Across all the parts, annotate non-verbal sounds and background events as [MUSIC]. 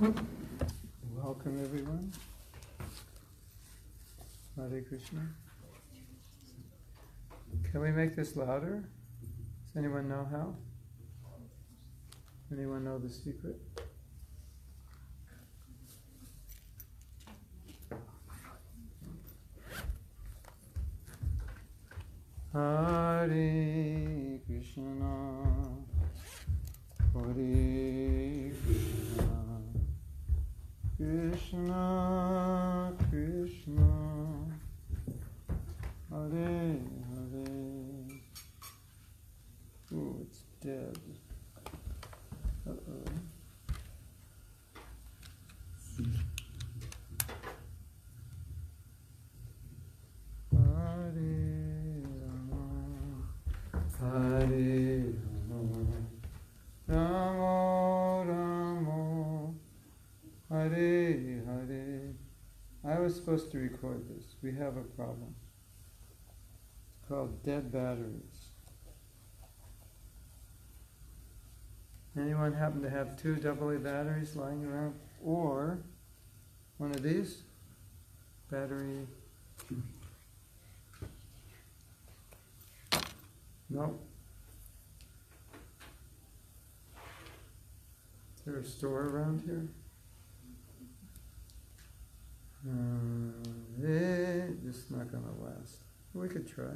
Welcome, everyone. Hare Krishna. Can we make this louder? Does anyone know how? Anyone know the secret? Hare Krishna, Hare Krishna Krishna, Hare Hare. Ooh, it's dead. Uh-oh. Hare Rama, Hare Rama, Rama Rama, Hare Hare. To record this. We have a problem. It's called dead batteries. Anyone happen to have two AA batteries lying around? Or one of these? Battery. No. Is there a store around here? Uh, eh, is not gonna last. We could try.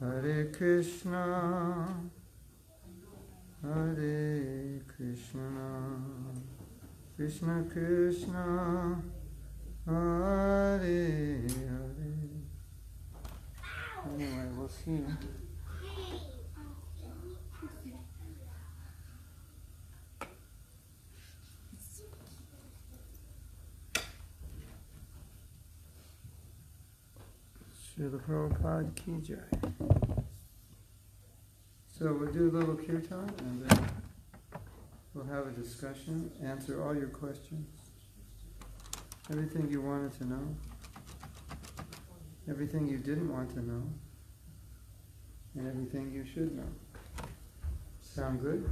Hare Krishna, Hare Krishna, Krishna Krishna, Hare Hare. Anyway, we'll see. Srila Prabhupada Ki Jai. So we'll do a little kirtan and then we'll have a discussion, answer all your questions. Everything you wanted to know. Everything you didn't want to know. And everything you should know. Sound good?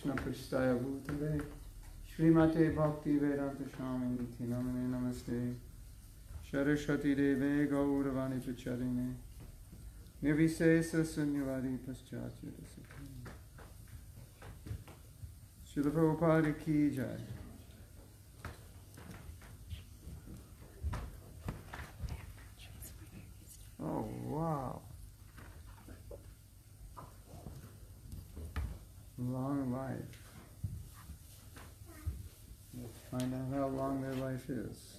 Krishna पृष्ठाय भूतले श्रीमते भक्ति वेदांत स्वामी नमने नमस्ते सरस्वती देवे गौरवाणी प्रचारिणे निर्विशेष शून्यवादी पश्चात शिल की जाए Oh, wow. Long life. Find out how long their life is.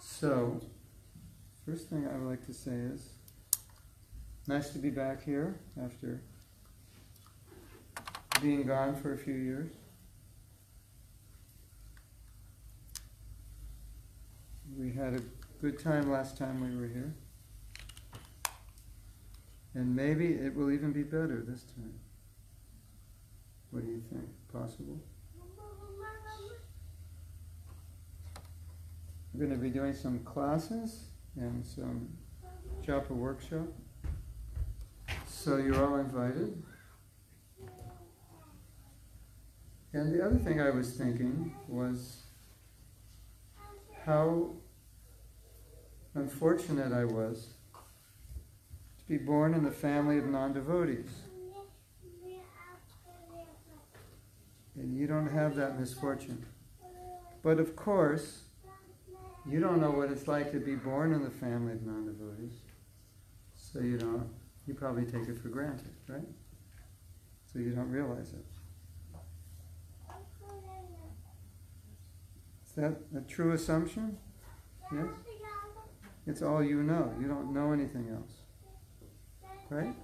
So, first thing I would like to say is, nice to be back here after being gone for a few years. We had a good time last time we were here. And maybe it will even be better this time. What do you think? Possible? We're going to be doing some classes and some japa workshop. So you're all invited. And the other thing I was thinking was how unfortunate I was be born in the family of non devotees. And you don't have that misfortune. But of course, you don't know what it's like to be born in the family of non devotees. So you don't, you probably take it for granted, right? So you don't realize it. Is that a true assumption? Yes? It's all you know. You don't know anything else. Right?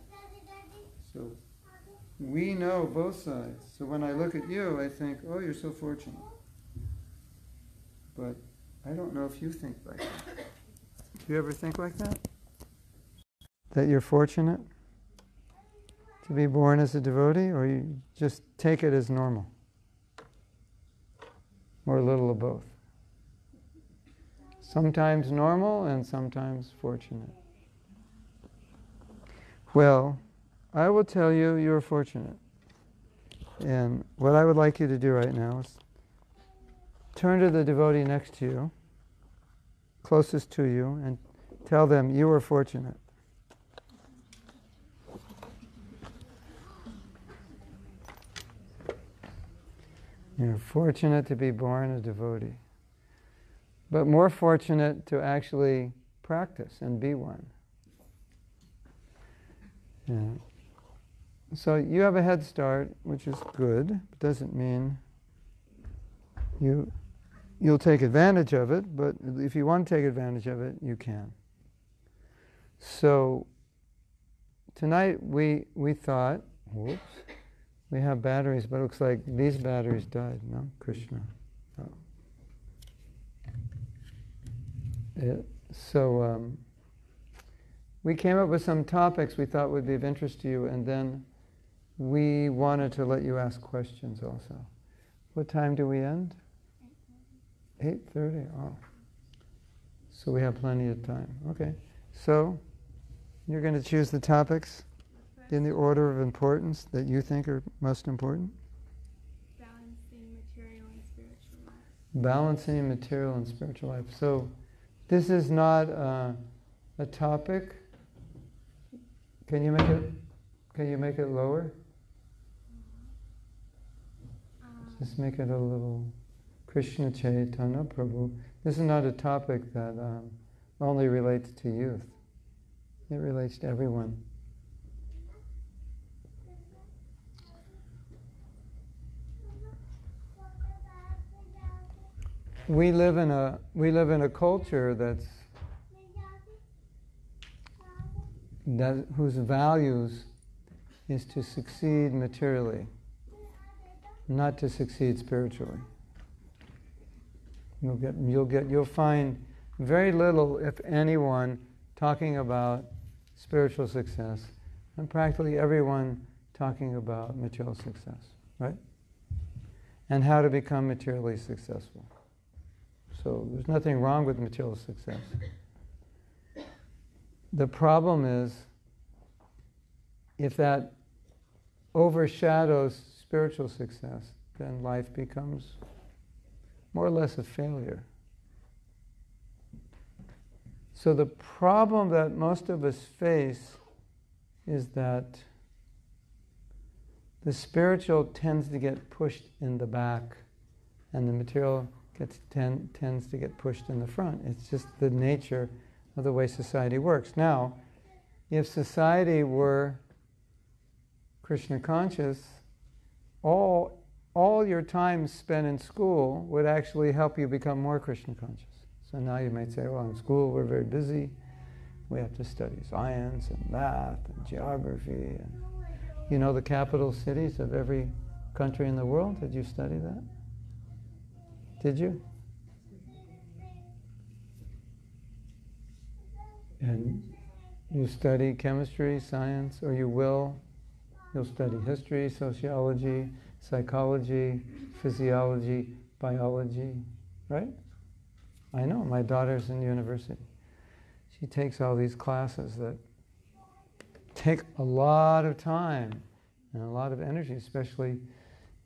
So we know both sides. So when I look at you, I think, oh, you're so fortunate. But I don't know if you think like that. Do you ever think like that? That you're fortunate to be born as a devotee, or you just take it as normal? Or a little of both? Sometimes normal and sometimes fortunate. Well, I will tell you you're fortunate. And what I would like you to do right now is turn to the devotee next to you, closest to you, and tell them you are fortunate. You're fortunate to be born a devotee, but more fortunate to actually practice and be one. Yeah. So you have a head start, which is good, but doesn't mean you you'll take advantage of it, but if you want to take advantage of it, you can. So tonight we we thought, whoops, we have batteries, but it looks like these batteries died. No, Krishna. Oh. It, so um, we came up with some topics we thought would be of interest to you, and then we wanted to let you ask questions also. What time do we end? 8.30, oh. So we have plenty of time. Okay. So you're going to choose the topics in the order of importance that you think are most important? Balancing material and spiritual life. Balancing material and spiritual life. So this is not uh, a topic. Can you make it? Can you make it lower? Um, Just make it a little Krishna Chaitanya Prabhu. This is not a topic that um, only relates to youth. It relates to everyone. We live in a we live in a culture that's that whose values is to succeed materially, not to succeed spiritually. You'll get, you'll get, you'll find very little, if anyone, talking about spiritual success, and practically everyone talking about material success, right? And how to become materially successful. So there's nothing wrong with material success. The problem is if that overshadows spiritual success, then life becomes more or less a failure. So the problem that most of us face is that the spiritual tends to get pushed in the back and the material gets ten, tends to get pushed in the front. It's just the nature of the way society works. Now, if society were Krishna conscious, all all your time spent in school would actually help you become more Krishna conscious. So now you might say, well, in school we're very busy. We have to study science and math and geography. And you know the capital cities of every country in the world? Did you study that? Did you? And you study chemistry, science, or you will. You'll study history, sociology, psychology, physiology, biology, right? I know, my daughter's in university. She takes all these classes that take a lot of time and a lot of energy, especially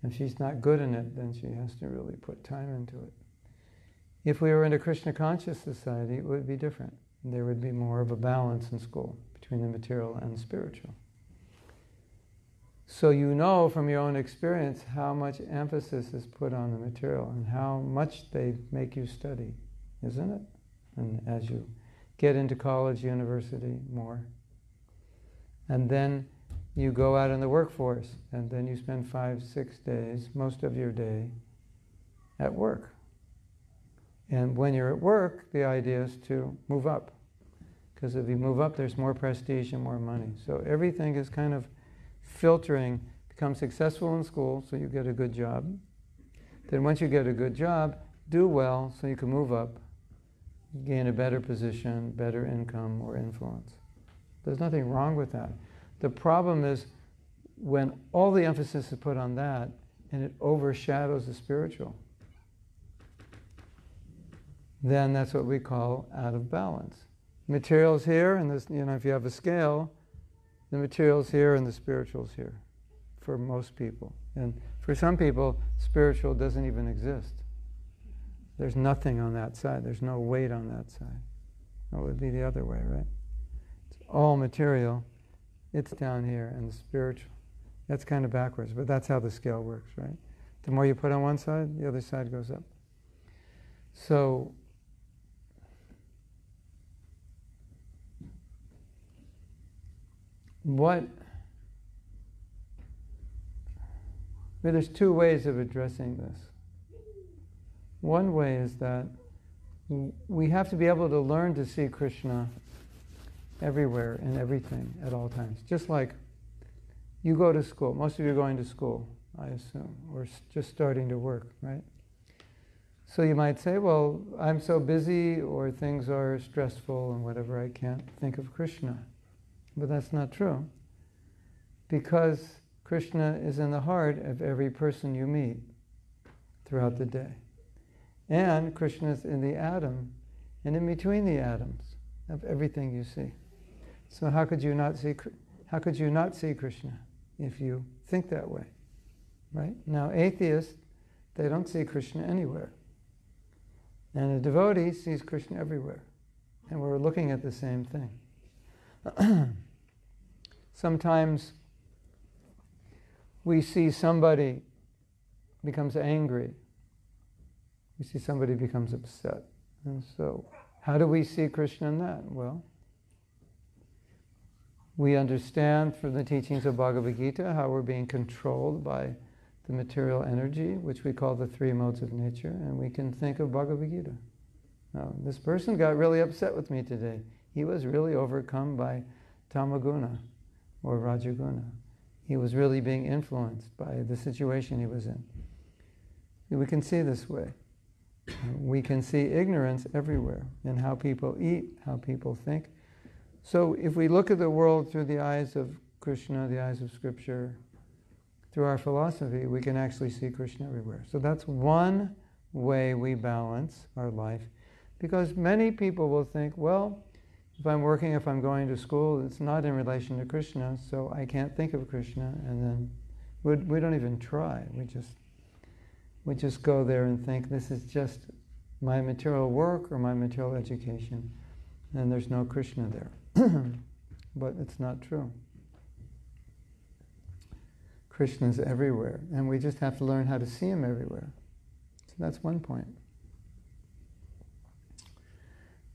if she's not good in it, then she has to really put time into it. If we were in a Krishna conscious society, it would be different. There would be more of a balance in school between the material and the spiritual. So you know from your own experience how much emphasis is put on the material and how much they make you study, isn't it? And as you get into college, university more. And then you go out in the workforce and then you spend five, six days, most of your day, at work. And when you're at work, the idea is to move up. Because if you move up, there's more prestige and more money. So everything is kind of filtering, become successful in school so you get a good job. Then once you get a good job, do well so you can move up. gain a better position, better income, or influence. There's nothing wrong with that. The problem is when all the emphasis is put on that and it overshadows the spiritual, then that's what we call out of balance. Materials here, and this, you know, if you have a scale, the materials here and the spirituals here for most people. And for some people, spiritual doesn't even exist. There's nothing on that side, there's no weight on that side. That would be the other way, right? It's all material, it's down here, and the spiritual. That's kind of backwards, but that's how the scale works, right? The more you put on one side, the other side goes up. So, what there's two ways of addressing this. One way is that we have to be able to learn to see Krishna everywhere and everything at all times. Just like you go to school, most of you are going to school, I assume, or just starting to work, right? So you might say, well, I'm so busy or things are stressful and whatever, I can't think of Krishna. But that's not true. Because Krishna is in the heart of every person you meet throughout the day. And Krishna is in the atom and in between the atoms of everything you see. So how could you not see how could you not see Krishna if you think that way? Right? Now atheists, they don't see Krishna anywhere. And a devotee sees Krishna everywhere. And we're looking at the same thing. [CLEARS THROAT] Sometimes we see somebody becomes angry, we see somebody becomes upset. And so, how do we see Krishna in that? Well, we understand from the teachings of Bhagavad Gita how we're being controlled by the material energy, which we call the three modes of nature, and we can think of Bhagavad Gita. Now, this person got really upset with me today. He was really overcome by tamaguna or rajaguna. He was really being influenced by the situation he was in. We can see this way. We can see ignorance everywhere in how people eat, how people think. So if we look at the world through the eyes of Krishna, the eyes of Scripture, through our philosophy, we can actually see Krishna everywhere. So that's one way we balance our life. Because many people will think, well, if I'm working, if I'm going to school, it's not in relation to Krishna, so I can't think of Krishna, and then we, don't even try. We just we just go there and think this is just my material work or my material education, and there's no Krishna there. [CLEARS THROAT] but it's not true. Krishna is everywhere, and we just have to learn how to see him everywhere. So that's one point.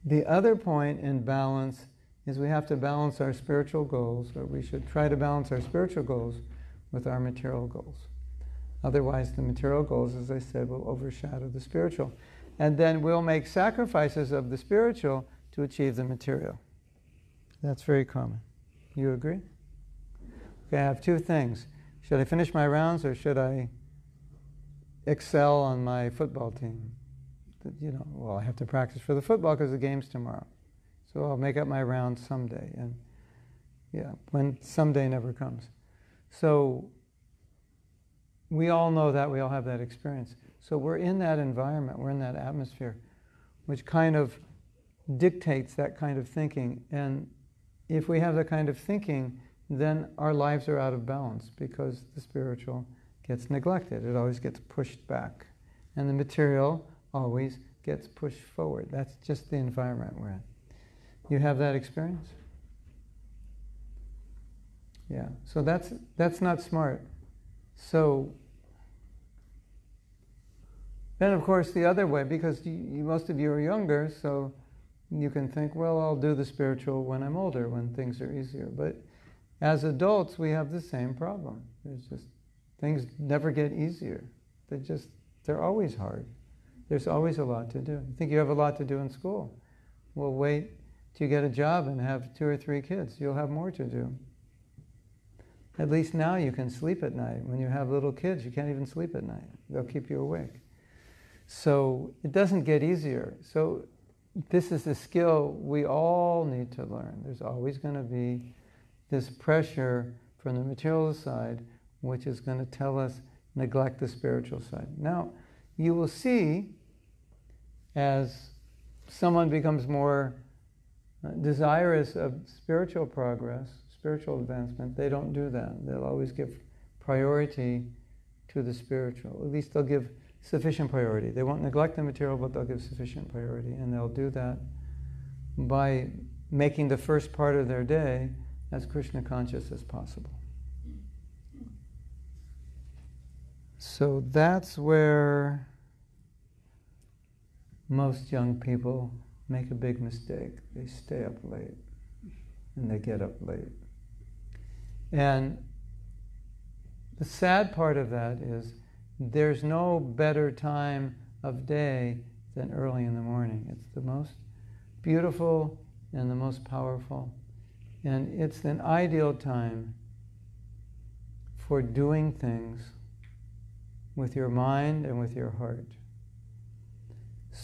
The other point in balance is we have to balance our spiritual goals, or we should try to balance our spiritual goals with our material goals. Otherwise, the material goals, as I said, will overshadow the spiritual. And then we'll make sacrifices of the spiritual to achieve the material. That's very common. You agree? Okay, I have two things. Should I finish my rounds or should I excel on my football team? You know, well, I have to practice for the football because the game's tomorrow. So I'll make up my round someday. And yeah, when someday never comes. So we all know that, we all have that experience. So we're in that environment, we're in that atmosphere, which kind of dictates that kind of thinking. And if we have that kind of thinking, then our lives are out of balance because the spiritual gets neglected. It always gets pushed back. And the material always gets pushed forward. That's just the environment we're in. You have that experience? Yeah. So that's that's not smart. So then, of course, the other way, because you, most of you are younger, so you can think, well, I'll do the spiritual when I'm older, when things are easier. But as adults, we have the same problem. There's just things never get easier. They just they're always hard. There's always a lot to do. You think you have a lot to do in school? Well, wait till you get a job and have two or three kids. You'll have more to do. At least now you can sleep at night. When you have little kids, you can't even sleep at night. They'll keep you awake. So it doesn't get easier. So this is a skill we all need to learn. There's always going to be this pressure from the material side, which is going to tell us neglect the spiritual side. Now, you will see as someone becomes more uh, desirous of spiritual progress, spiritual advancement, they don't do that. They'll always give priority to the spiritual. At least they'll give sufficient priority. They won't neglect the material, but they'll give sufficient priority. And they'll do that by making the first part of their day as Krishna conscious as possible. So that's where most young people make a big mistake. They stay up late and they get up late. And the sad part of that is there's no better time of day than early in the morning. It's the most beautiful and the most powerful. And it's an ideal time for doing things with your mind and with your heart.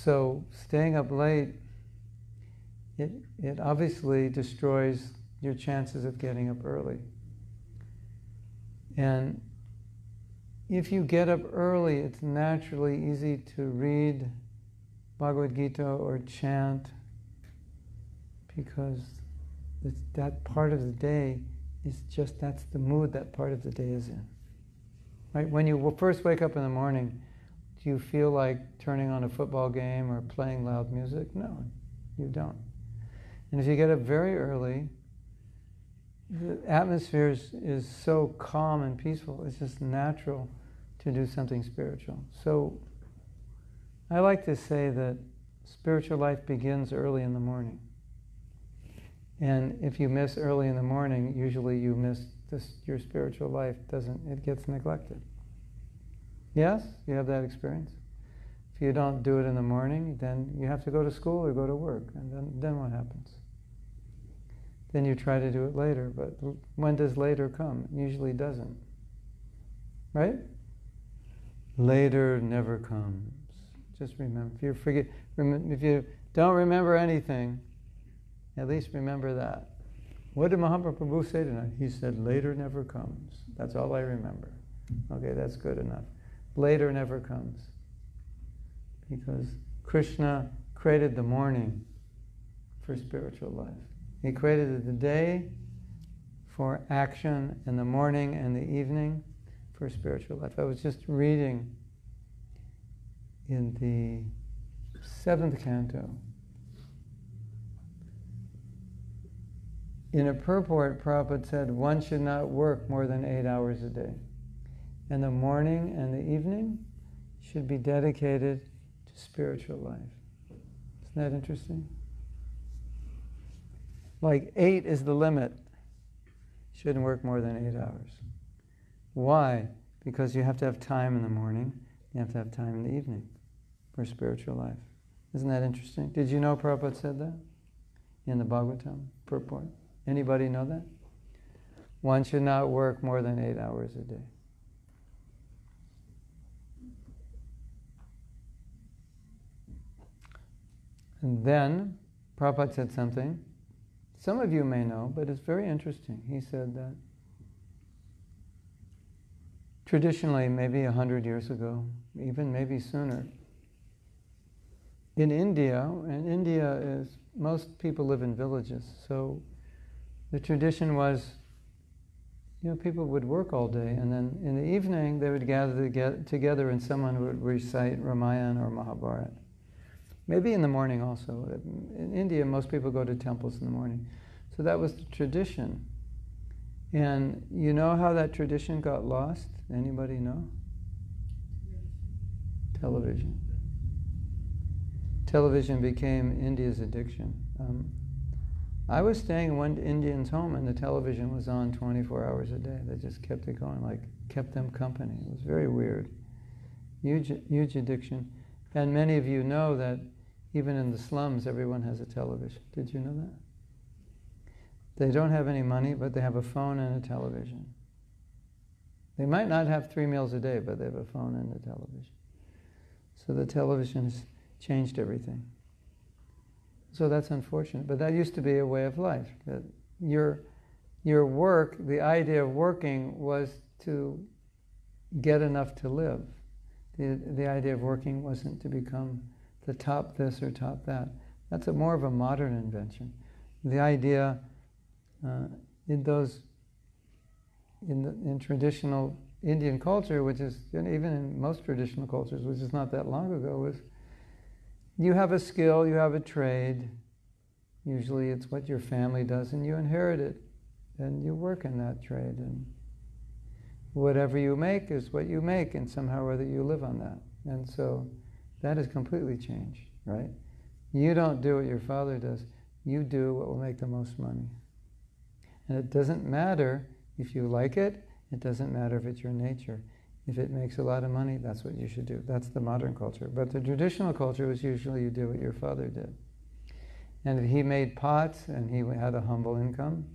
So staying up late, it, it obviously destroys your chances of getting up early. And if you get up early, it's naturally easy to read Bhagavad Gita or chant because that part of the day is just that's the mood that part of the day is in. Right? When you first wake up in the morning, do you feel like turning on a football game or playing loud music? No, you don't. And if you get up very early, the atmosphere is, is so calm and peaceful. It's just natural to do something spiritual. So I like to say that spiritual life begins early in the morning. And if you miss early in the morning, usually you miss this, your spiritual life doesn't, it gets neglected. Yes, you have that experience. If you don't do it in the morning, then you have to go to school or go to work, and then, then what happens? Then you try to do it later, but when does later come? It usually doesn't. Right? Later never comes. Just remember. If you forget, if you don't remember anything, at least remember that. What did Mahaprabhu say tonight? He said, "Later never comes." That's all I remember. Okay, that's good enough. Later never comes, because Krishna created the morning for spiritual life. He created the day for action, and the morning and the evening for spiritual life. I was just reading in the seventh canto. In a purport, Prabhupada said one should not work more than eight hours a day. And the morning and the evening should be dedicated to spiritual life. Isn't that interesting? Like eight is the limit. Shouldn't work more than eight hours. Why? Because you have to have time in the morning, you have to have time in the evening for spiritual life. Isn't that interesting? Did you know Prabhupada said that in the Bhagavatam purport? Anybody know that? One should not work more than eight hours a day. And then Prabhupada said something. Some of you may know, but it's very interesting. He said that traditionally, maybe a hundred years ago, even maybe sooner, in India, and India is, most people live in villages, so the tradition was, you know, people would work all day, and then in the evening they would gather together and someone would recite Ramayana or Mahabharata. Maybe in the morning also. In India, most people go to temples in the morning. So that was the tradition. And you know how that tradition got lost? Anybody know? Television. Television became India's addiction. Um, I was staying in one Indian's home and the television was on 24 hours a day. They just kept it going, like kept them company. It was very weird. Huge, huge addiction. And many of you know that even in the slums, everyone has a television. Did you know that? They don't have any money, but they have a phone and a television. They might not have three meals a day, but they have a phone and a television. So the television has changed everything. So that's unfortunate. But that used to be a way of life. That your, your work, the idea of working was to get enough to live. The, the idea of working wasn't to become the top this or top that. That's a more of a modern invention. The idea uh, in those in, the, in traditional Indian culture, which is even in most traditional cultures, which is not that long ago, was you have a skill, you have a trade. Usually, it's what your family does, and you inherit it, and you work in that trade, and whatever you make is what you make, and somehow or other you live on that. And so, that has completely changed, right? You don't do what your father does. You do what will make the most money. And it doesn't matter if you like it, it doesn't matter if it's your nature. If it makes a lot of money, that's what you should do. That's the modern culture. But the traditional culture was usually you do what your father did. And if he made pots and he had a humble income,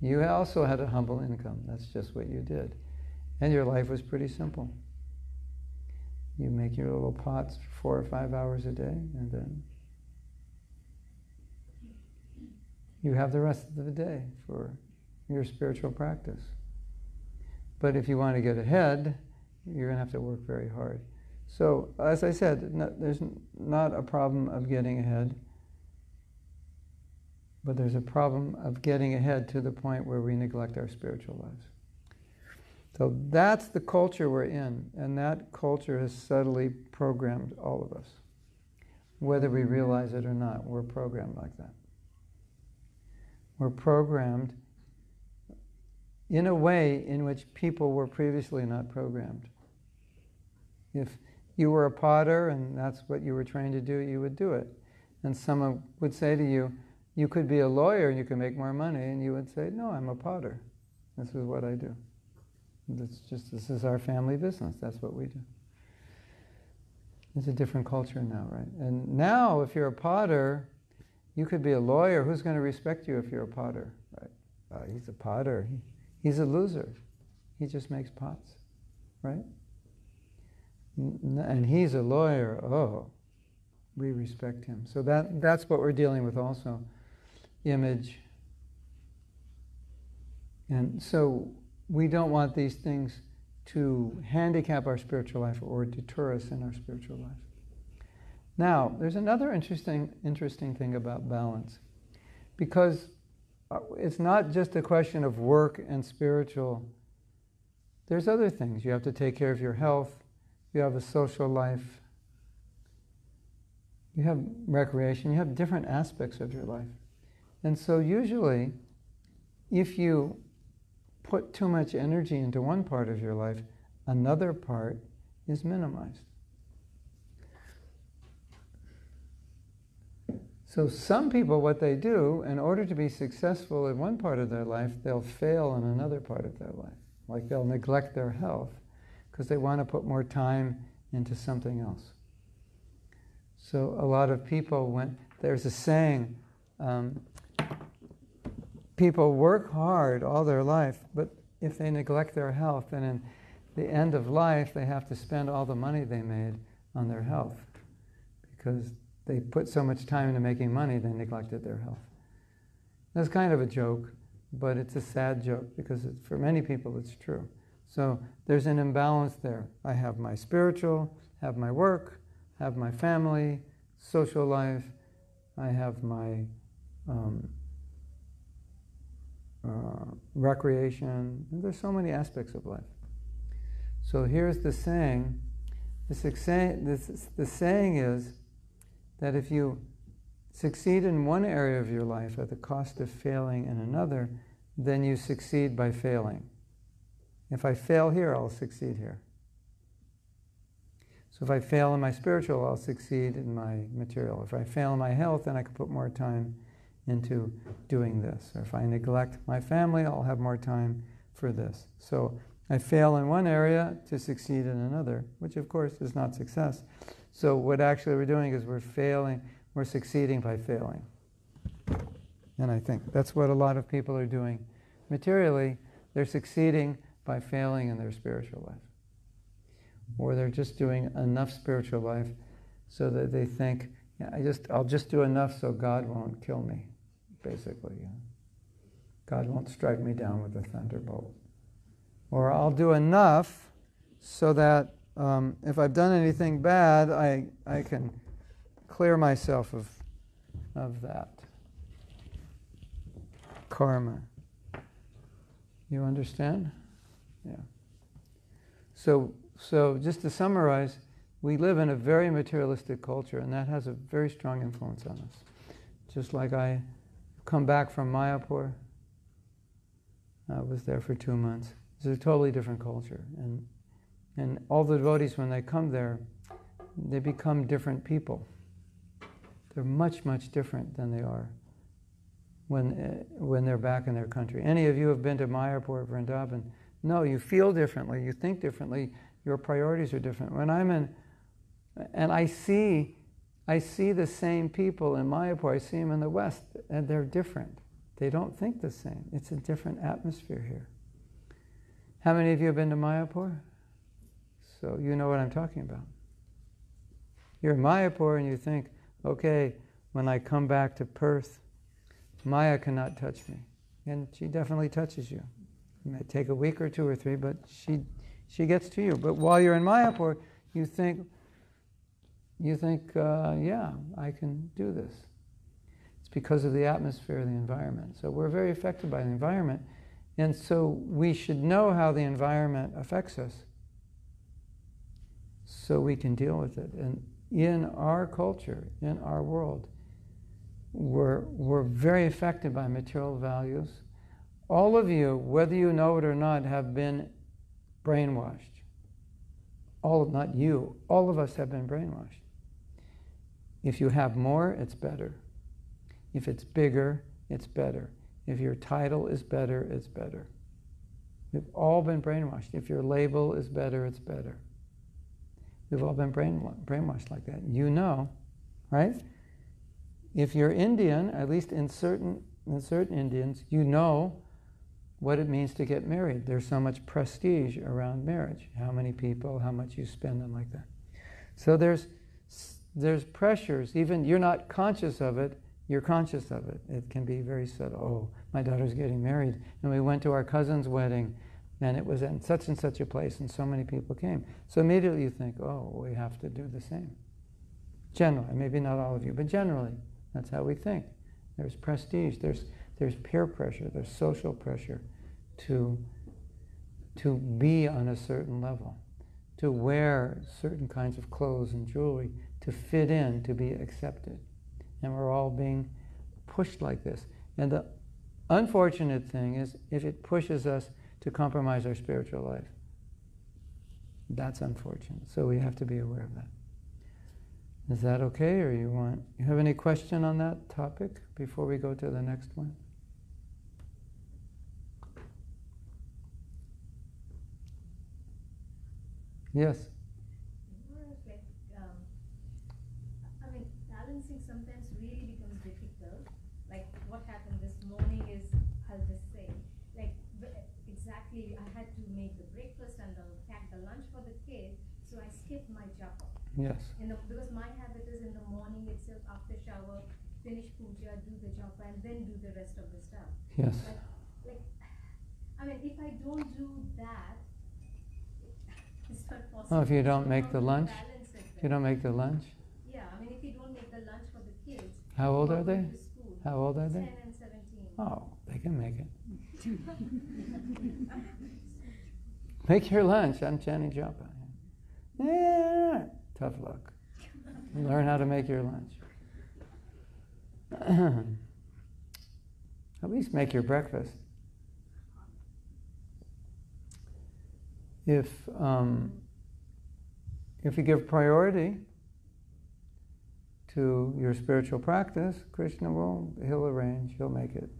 you also had a humble income. That's just what you did. And your life was pretty simple. You make your little pots four or five hours a day, and then you have the rest of the day for your spiritual practice. But if you want to get ahead, you're going to have to work very hard. So, as I said, no, there's not a problem of getting ahead, but there's a problem of getting ahead to the point where we neglect our spiritual lives. So that's the culture we're in, and that culture has subtly programmed all of us. Whether we realize it or not, we're programmed like that. We're programmed in a way in which people were previously not programmed. If you were a potter and that's what you were trained to do, you would do it. And someone would say to you, You could be a lawyer and you can make more money. And you would say, No, I'm a potter. This is what I do. It's just, this is our family business. That's what we do. It's a different culture now, right? And now, if you're a potter, you could be a lawyer. Who's going to respect you if you're a potter, right? Uh, he's a potter. He, He's a loser. He just makes pots, right? And he's a lawyer. Oh, we respect him. So that, that's what we're dealing with also image. And so we don't want these things to handicap our spiritual life or deter us in our spiritual life. Now, there's another interesting, interesting thing about balance. Because uh, it's not just a question of work and spiritual. There's other things. You have to take care of your health, you have a social life, you have recreation, you have different aspects of your life. And so, usually, if you put too much energy into one part of your life, another part is minimized. So, some people, what they do, in order to be successful in one part of their life, they'll fail in another part of their life. Like they'll neglect their health because they want to put more time into something else. So, a lot of people, when there's a saying, um, people work hard all their life, but if they neglect their health, then in the end of life, they have to spend all the money they made on their health because they put so much time into making money, they neglected their health. That's kind of a joke, but it's a sad joke because for many people it's true. So there's an imbalance there. I have my spiritual, have my work, have my family, social life, I have my um, uh, recreation. There's so many aspects of life. So here's the saying. This, this, the saying is that if you succeed in one area of your life at the cost of failing in another, then you succeed by failing. If I fail here, I'll succeed here. So if I fail in my spiritual, I'll succeed in my material. If I fail in my health, then I can put more time into doing this. Or if I neglect my family, I'll have more time for this. So I fail in one area to succeed in another, which of course is not success. So what actually we're doing is we're failing, we're succeeding by failing. And I think that's what a lot of people are doing. Materially, they're succeeding by failing in their spiritual life. Or they're just doing enough spiritual life so that they think Yeah, I just, I'll just do enough so God won't kill me, basically. God won't strike me down with a thunderbolt. Or I'll do enough so that um, if I've done anything bad, I, I can clear myself of, of that karma. You understand? Yeah. So, so just to summarize, we live in a very materialistic culture, and that has a very strong influence on us. Just like I come back from Mayapur, I was there for two months. It's a totally different culture, and and all the devotees when they come there, they become different people. They're much much different than they are when uh, when they're back in their country. Any of you have been to Mayapur, Vrindavan? No, you feel differently, you think differently, your priorities are different. When I'm in and I see, I see the same people in Mayapur, I see them in the West, and they're different. They don't think the same. It's a different atmosphere here. How many of you have been to Mayapur? So you know what I'm talking about. You're in Mayapur and you think, okay, when I come back to Perth, Maya cannot touch me. And she definitely touches you. It may take a week or two or three, but she, she gets to you. But while you're in Mayapur, you think, you think, uh, yeah, I can do this. It's because of the atmosphere, the environment. So we're very affected by the environment. And so we should know how the environment affects us so we can deal with it. And in our culture, in our world, we're, we're very affected by material values. All of you, whether you know it or not, have been brainwashed. All, not you, all of us have been brainwashed. If you have more, it's better. If it's bigger, it's better. If your title is better, it's better. We've all been brainwashed. If your label is better, it's better. We've all been brain, brainwashed like that. You know, right? If you're Indian, at least in certain, in certain Indians, you know what it means to get married. There's so much prestige around marriage. How many people, how much you spend, and like that. So there's there's pressures, even you're not conscious of it, you're conscious of it. It can be very subtle. Oh, my daughter's getting married, and we went to our cousin's wedding, and it was in such and such a place, and so many people came. So immediately you think, oh, we have to do the same. Generally, maybe not all of you, but generally, that's how we think. There's prestige, there's, there's peer pressure, there's social pressure to, to be on a certain level, to wear certain kinds of clothes and jewelry to fit in, to be accepted. And we're all being pushed like this. And the unfortunate thing is if it pushes us to compromise our spiritual life. That's unfortunate. So we have to be aware of that. Is that okay, or you want you have any question on that topic before we go to the next one? Yes. Yes. The, because my habit is in the morning itself, after shower, finish puja, do the japa, and then do the rest of the stuff. Yes. Like, like I mean, if I don't do that, [LAUGHS] it's not possible. Oh, if you don't make the lunch? If you don't make the lunch? Yeah, I mean, if you don't make the lunch for the kids. How old are they? How old are they? 10 and 17. Oh, they can make it. [LAUGHS] make your lunch. I'm Channy Japa. Yeah. Tough luck. Learn how to make your lunch. [CLEARS THROAT] At least make your breakfast. If, um, if you give priority to your spiritual practice, Krishna will, he'll arrange, he'll make it.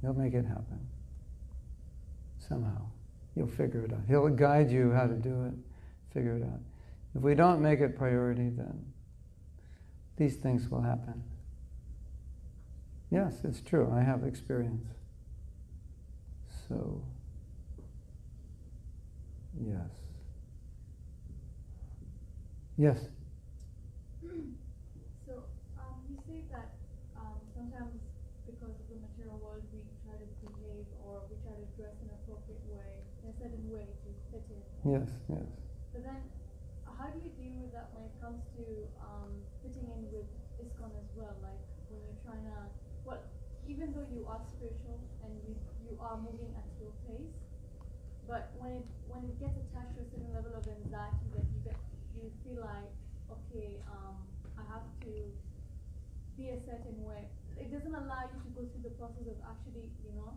He'll make it happen. Somehow. He'll figure it out. He'll guide you how to do it, figure it out. If we don't make it priority, then these things will happen. Yes, it's true. I have experience. So, yes. Yes. [CLEARS THROAT] So, um, you say that um, sometimes because of the material world, we try to behave or we try to dress in an appropriate way, in a certain way to fit in. Yes, yes. Trying to, well, even though you are spiritual and you you are moving at your pace, but when it when it gets attached to a certain level of anxiety that you get you feel like okay, um, I have to be a certain way. It doesn't allow you to go through the process of actually, you know,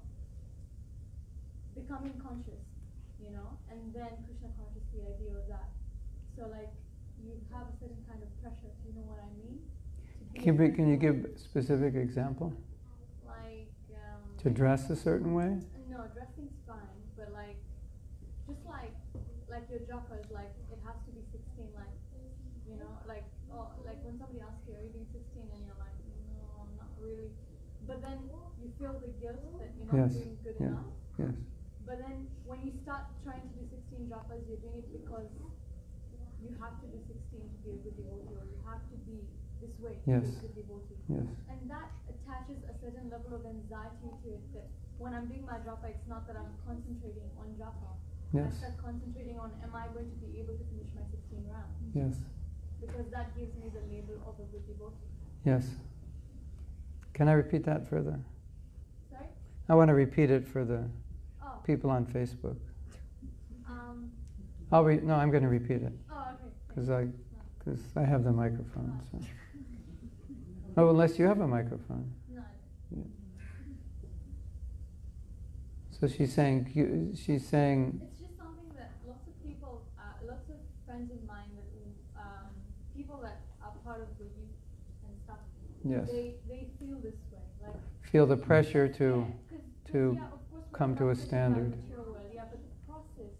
becoming conscious you know, and then Krishna conscious, the idea of that. So like you have a certain kind of pressure. Do you know what I mean? To be Can, we, can you give a specific example? like um, To dress a certain way? No, dressing's fine, but like just like like your is like it has to be sixteen, like you know, like oh like when somebody asks you, are you being sixteen, and you're like, no, not really. But then you feel the guilt that you're not Yes, doing good yeah. enough. Yes. But then when you start trying to do 16 japas, you're doing it because you have to do 16 to be a good devotee, or you have to be this way to Yes. be a good devotee. Yes. And that attaches a certain level of anxiety to it that when I'm doing my japa, it's not that I'm concentrating on japa. I Yes. start concentrating on am I going to be able to finish my 16 rounds? Yes. Because that gives me the label of a good devotee. Yes. Can I repeat that further? Sorry? I want to repeat it for the Oh, people on Facebook. um, I'll re- no, I'm going to repeat it oh, okay. because I, cause I have the microphone. So. Oh, unless you have a microphone. No, So she's saying, she's saying, It's just something that lots of people, uh, lots of friends of mine that, um, people that are part of the youth and stuff, yes, they, they feel this way, like. feel the pressure to, yeah, to yeah, of course, we're come to a standard. material world, yeah, but the process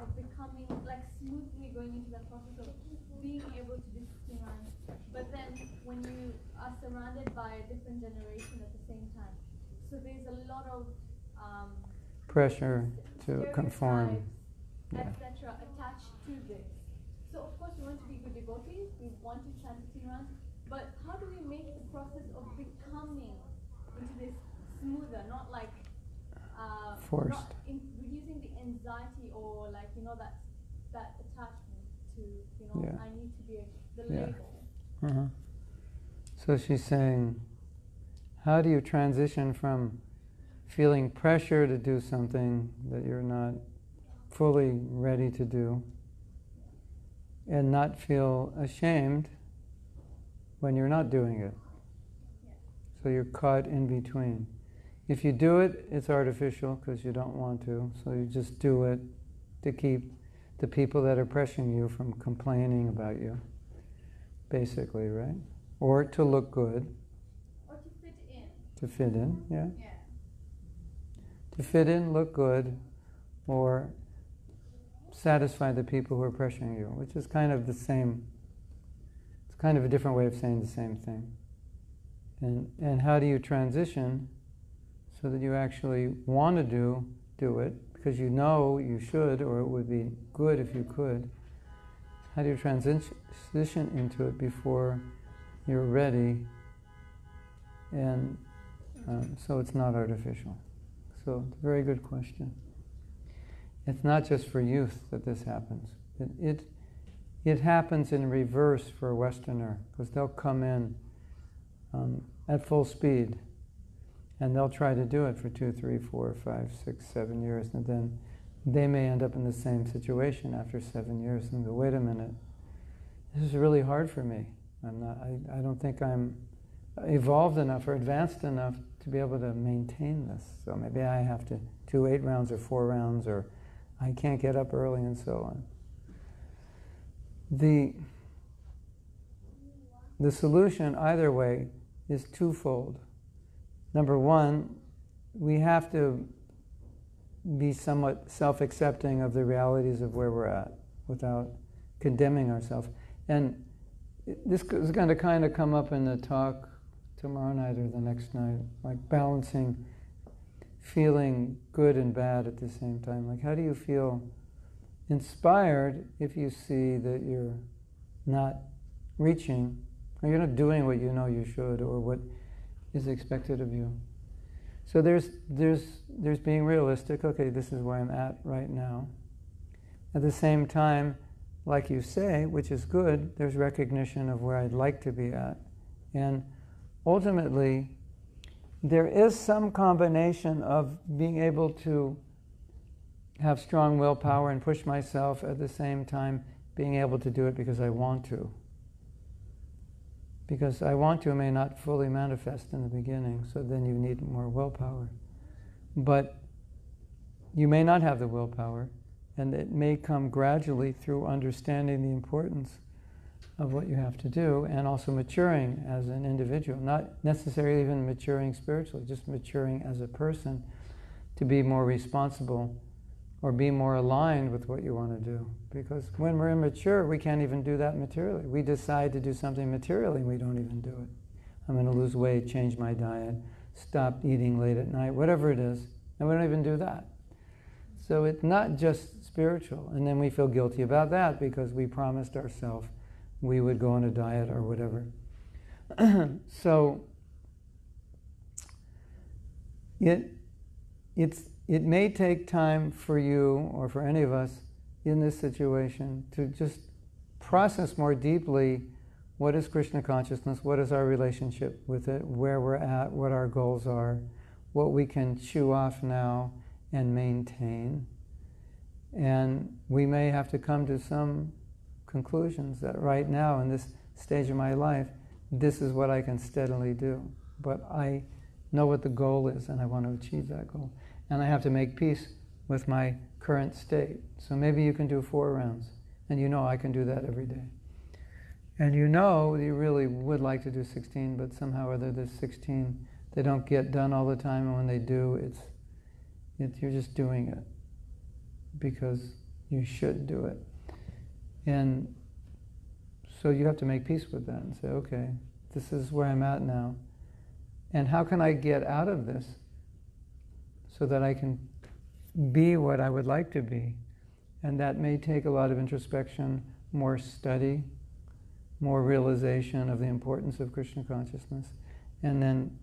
of becoming, like smoothly going into that process of being able to do sixteen rounds, but then when you are surrounded by a different generation at the same time, so there's a lot of, um, pressure to conform. Yeah. etc. attached to this. So of course we want to be good devotees, we want to chant 16 rounds, but how do we make the process of becoming into this smoother, not like uh, Forced. not in reducing the anxiety or like you know that that attachment to you know Yeah. I need to be a, the Yeah. label. Uh-huh. So she's saying, how do you transition from feeling pressure to do something that you're not fully ready to do and not feel ashamed when you're not doing it? So you're caught in between. If you do it, it's artificial because you don't want to, so you just do it to keep the people that are pressuring you from complaining about you, basically, right? Or to look good, Or to fit in. to fit in, yeah? Yeah. To fit in, look good, or satisfy the people who are pressuring you, which is kind of the same, it's kind of a different way of saying the same thing. And, and how do you transition so that you actually want to do, do it, because you know you should, or it would be good if you could. How do you transition into it before you're ready and um, so it's not artificial? So, very good question. It's not just for youth that this happens. It, it, it happens in reverse for a Westerner because they'll come in um, at full speed and they'll try to do it for two, three, four, five, six, seven years, and then they may end up in the same situation after seven years and go, wait a minute, this is really hard for me. I'm not, I, I don't think I'm evolved enough or advanced enough to be able to maintain this. So maybe I have to do eight rounds or four rounds, or I can't get up early and so on. The, the solution, either way, is twofold. Number one, we have to be somewhat self accepting of the realities of where we're at without condemning ourselves. And this is going to kind of come up in the talk tomorrow night or the next night, like balancing feeling good and bad at the same time. Like, how do you feel inspired if you see that you're not reaching, or you're not doing what you know you should, or what is expected of you? So there's there's there's being realistic. Okay, this is where I'm at right now. At the same time, like you say, which is good, there's recognition of where I'd like to be at. And ultimately, there is some combination of being able to have strong willpower and push myself at the same time being able to do it because I want to. Because I want to may not fully manifest in the beginning, so then you need more willpower. But you may not have the willpower, and it may come gradually through understanding the importance of what you have to do and also maturing as an individual, not necessarily even maturing spiritually, just maturing as a person to be more responsible or be more aligned with what you want to do. Because when we're immature, we can't even do that materially. We decide to do something materially and we don't even do it. I'm going to lose weight, change my diet, stop eating late at night, whatever it is, and we don't even do that. So it's not just spiritual. And then we feel guilty about that because we promised ourselves we would go on a diet or whatever. [CLEARS THROAT] so it, it's, it may take time for you or for any of us in this situation to just process more deeply what is Krishna consciousness, what is our relationship with it, where we're at, what our goals are, what we can chew off now and maintain. And we may have to come to some conclusions that right now, in this stage of my life, this is what I can steadily do. But I know what the goal is and I want to achieve that goal. And I have to make peace with my current state. So maybe you can do four rounds, and you know I can do that every day. And you know you really would like to do 16, but somehow or other, this 16, they don't get done all the time, and when they do, it's, it, you're just doing it because you should do it. And so you have to make peace with that and say, okay, this is where I'm at now. And how can I get out of this so that I can be what I would like to be? And that may take a lot of introspection, more study, more realization of the importance of Krishna consciousness, and then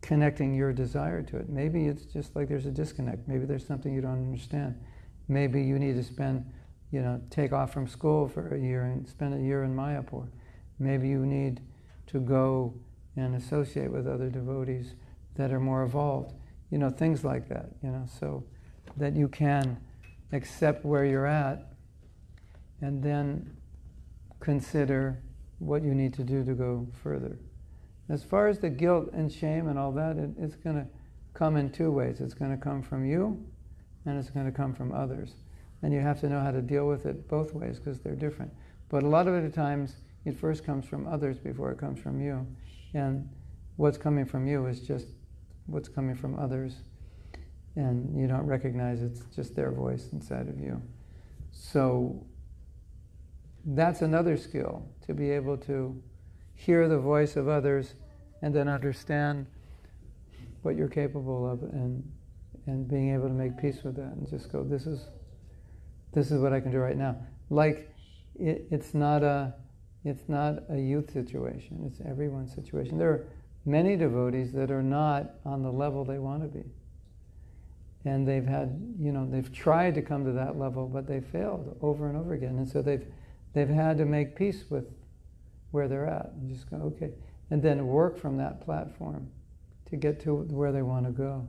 connecting your desire to it. Maybe it's just like there's a disconnect. Maybe there's something you don't understand. Maybe you need to spend, you know, take off from school for a year and spend a year in Mayapur. Maybe you need to go and associate with other devotees that are more evolved. You know, things like that, you know, so that you can accept where you're at and then consider what you need to do to go further. As far as the guilt and shame and all that, it, it's going to come in two ways. It's going to come from you, and it's going to come from others. And you have to know how to deal with it both ways because they're different. But a lot of at times, it first comes from others before it comes from you. And what's coming from you is just what's coming from others. And you don't recognize it's just their voice inside of you. So that's another skill to be able to hear the voice of others and then understand what you're capable of and and being able to make peace with that and just go this is this is what I can do right now. Like it, it's not a it's not a youth situation. It's everyone's situation. There are many devotees that are not on the level they want to be. And they've had you know they've tried to come to that level but they failed over and over again. And so they've they've had to make peace with where they're at and just go, okay. And then work from that platform to get to where they want to go.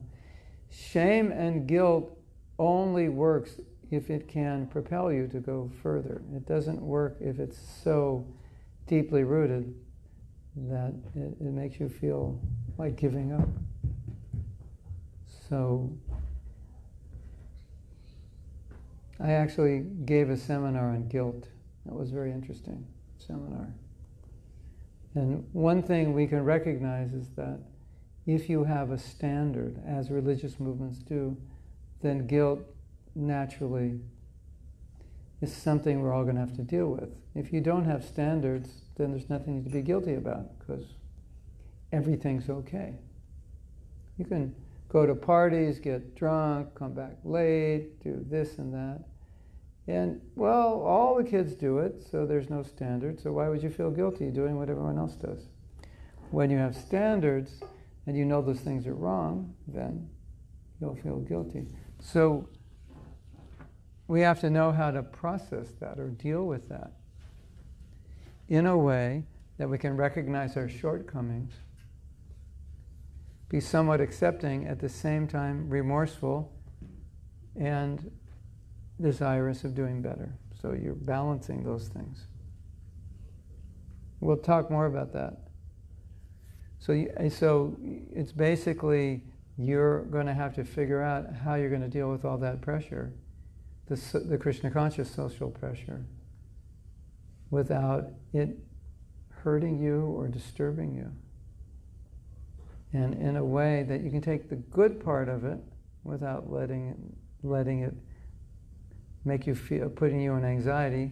Shame and guilt only works if it can propel you to go further. It doesn't work if it's so deeply rooted that it, it makes you feel like giving up. So, I actually gave a seminar on guilt. That was very interesting seminar. And one thing we can recognize is that if you have a standard, as religious movements do, then guilt naturally is something we're all going to have to deal with. If you don't have standards, then there's nothing to be guilty about because everything's okay. You can go to parties, get drunk, come back late, do this and that. And well, all the kids do it, so there's no standard. So why would you feel guilty doing what everyone else does? When you have standards and you know those things are wrong, then you'll feel guilty. So we have to know how to process that or deal with that in a way that we can recognize our shortcomings, be somewhat accepting, at the same time remorseful and desirous of doing better. So you're balancing those things. We'll talk more about that. So, you, eh, so it's basically you're going to have to figure out how you're going to deal with all that pressure, the, the Krishna conscious social pressure, without it hurting you or disturbing you. And in a way that you can take the good part of it without letting it, letting it make you feel, putting you in anxiety,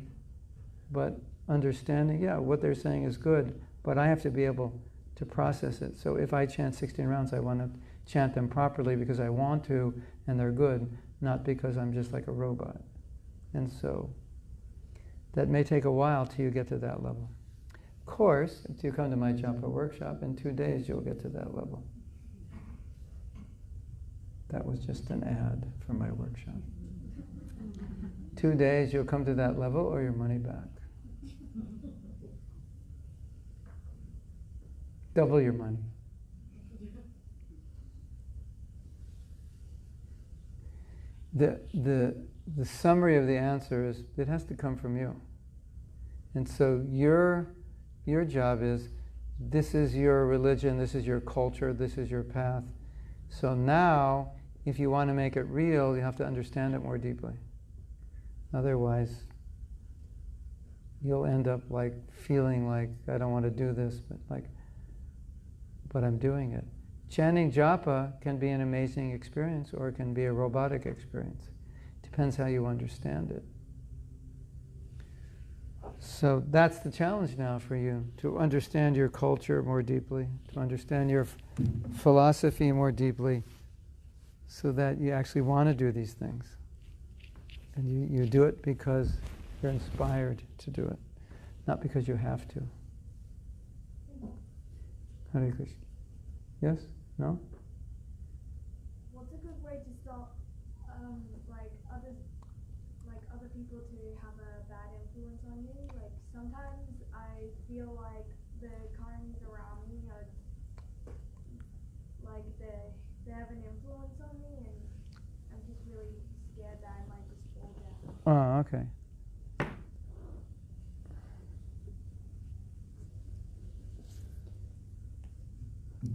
but understanding, yeah, what they're saying is good, but I have to be able to process it. So if I chant 16 rounds, I want to chant them properly because I want to and they're good, not because I'm just like a robot. And so that may take a while till you get to that level. Of course, if you come to my japa workshop, in two days you'll get to that level. That was just an ad for my workshop. Two days you'll come to that level or your money back. Double your money. The, the, the summary of the answer is it has to come from you. And so your, your job is this is your religion, this is your culture, this is your path. So now, if you want to make it real, you have to understand it more deeply. Otherwise, you'll end up like feeling like I don't want to do this, but like, but I'm doing it. Chanting japa can be an amazing experience or it can be a robotic experience. Depends how you understand it. So that's the challenge now for you to understand your culture more deeply, to understand your philosophy more deeply, so that you actually want to do these things. And you, you do it because you're inspired to do it, not because you have to. Hare Krishna. Yes? No? What's a good way to stop, um, like other, like other people to have a bad influence on you? Like sometimes I feel like the kinds around me are, like they they have an influence on me, and I'm just really scared that I might just fall down. Oh, okay.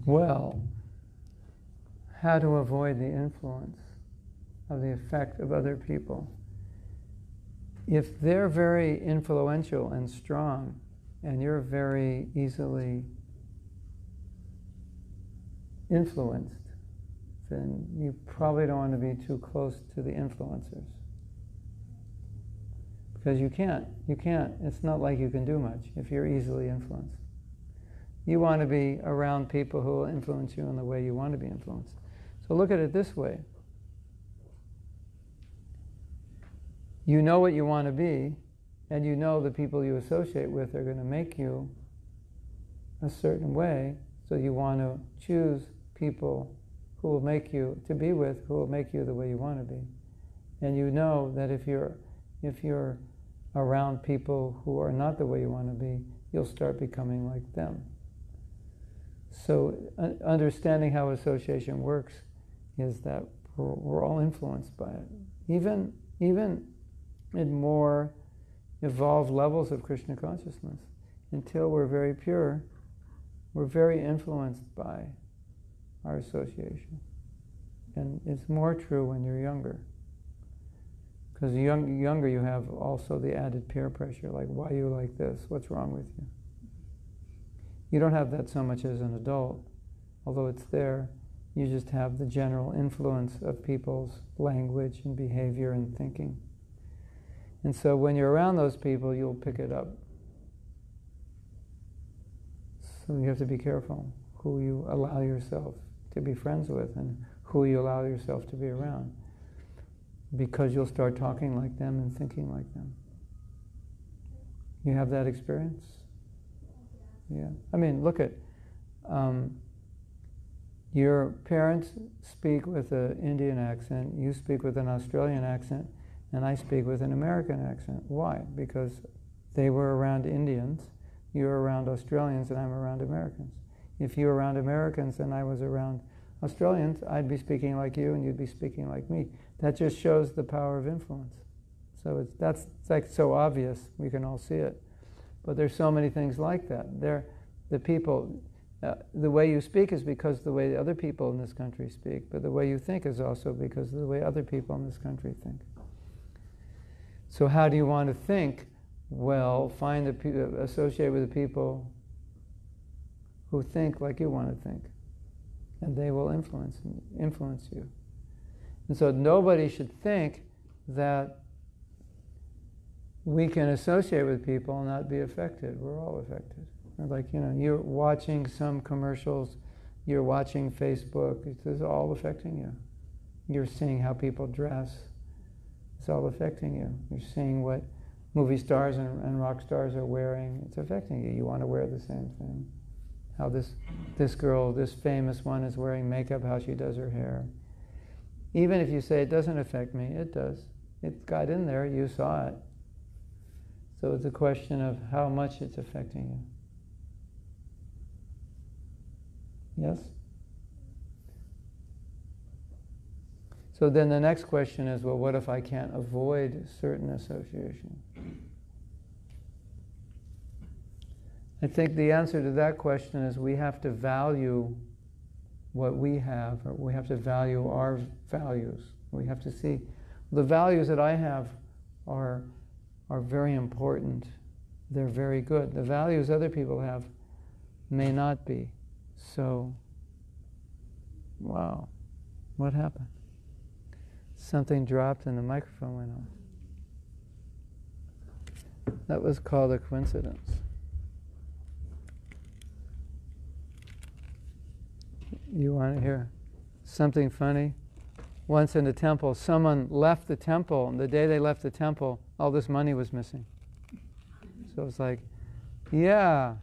Well, how to avoid the influence of the effect of other people. If they're very influential and strong, and you're very easily influenced, then you probably don't want to be too close to the influencers. Because you can't. You can't. It's not like you can do much if you're easily influenced. You want to be around people who will influence you in the way you want to be influenced. So look at it this way you know what you want to be, and you know the people you associate with are going to make you a certain way, so you want to choose people who will make you to be with, who will make you the way you want to be. And you know that if you're if you're around people who are not the way you want to be, you'll start becoming like them. So, uh, understanding how association works is that we're, we're all influenced by it. Even, even in more evolved levels of Krishna consciousness, until we're very pure, we're very influenced by our association. And it's more true when you're younger. Because young, younger, you have also the added peer pressure like, why are you like this? What's wrong with you? You don't have that so much as an adult, although it's there. You just have the general influence of people's language and behavior and thinking. And so when you're around those people, you'll pick it up. So you have to be careful who you allow yourself to be friends with and who you allow yourself to be around. Because you'll start talking like them and thinking like them. You have that experience? Yeah. I mean, look at um, your parents speak with an Indian accent, you speak with an Australian accent, and I speak with an American accent. Why? Because they were around Indians, you're around Australians, and I'm around Americans. If you were around Americans and I was around Australians, I'd be speaking like you and you'd be speaking like me. That just shows the power of influence. So it's, that's it's like so obvious, we can all see it. But there's so many things like that. There, the people, uh, the way you speak is because the way the other people in this country speak, but the way you think is also because of the way other people in this country think. So how do you want to think? Well, find the pe- associate with the people who think like you want to think, and they will influence influence you. And so nobody should think that we can associate with people and not be affected. We're all affected. Like you know, you're watching some commercials, you're watching Facebook. It's all affecting you. You're seeing how people dress. It's all affecting you. You're seeing what movie stars and, and rock stars are wearing. It's affecting you. You want to wear the same thing how this, this girl, this famous one, is wearing makeup, how she does her hair. Even if you say it doesn't affect me, it does. It got in there, you saw it. So it's a question of how much it's affecting you. Yes? So then the next question is well, what if I can't avoid certain association? I think the answer to that question is we have to value what we have, or we have to value our values. We have to see the values that I have are, are very important. They're very good. The values other people have may not be. So, wow, what happened? Something dropped and the microphone went off. That was called a coincidence. You want to hear something funny? Once in the temple, someone left the temple, and the day they left the temple, all this money was missing. So it's like, yeah,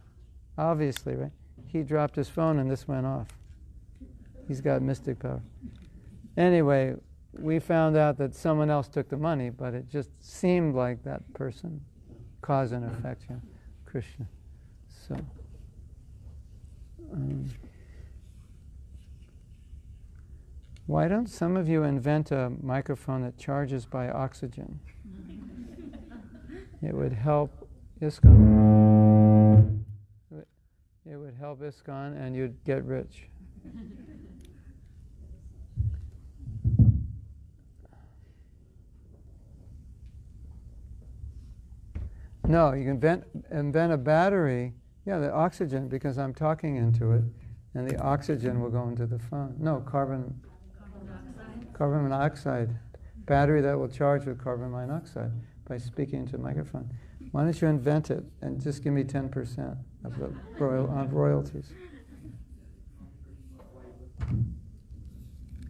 obviously, right? He dropped his phone and this went off. He's got mystic power. Anyway, we found out that someone else took the money, but it just seemed like that person, cause and effect, yeah, Krishna. So. Um, Why don't some of you invent a microphone that charges by oxygen? it would help ISKCON. It would help ISKCON and you'd get rich. No, you can invent, invent a battery. Yeah, the oxygen, because I'm talking into it, and the oxygen will go into the phone. No, carbon carbon monoxide battery that will charge with carbon monoxide by speaking into the microphone. Why don't you invent it and just give me 10% of royal, of royalties?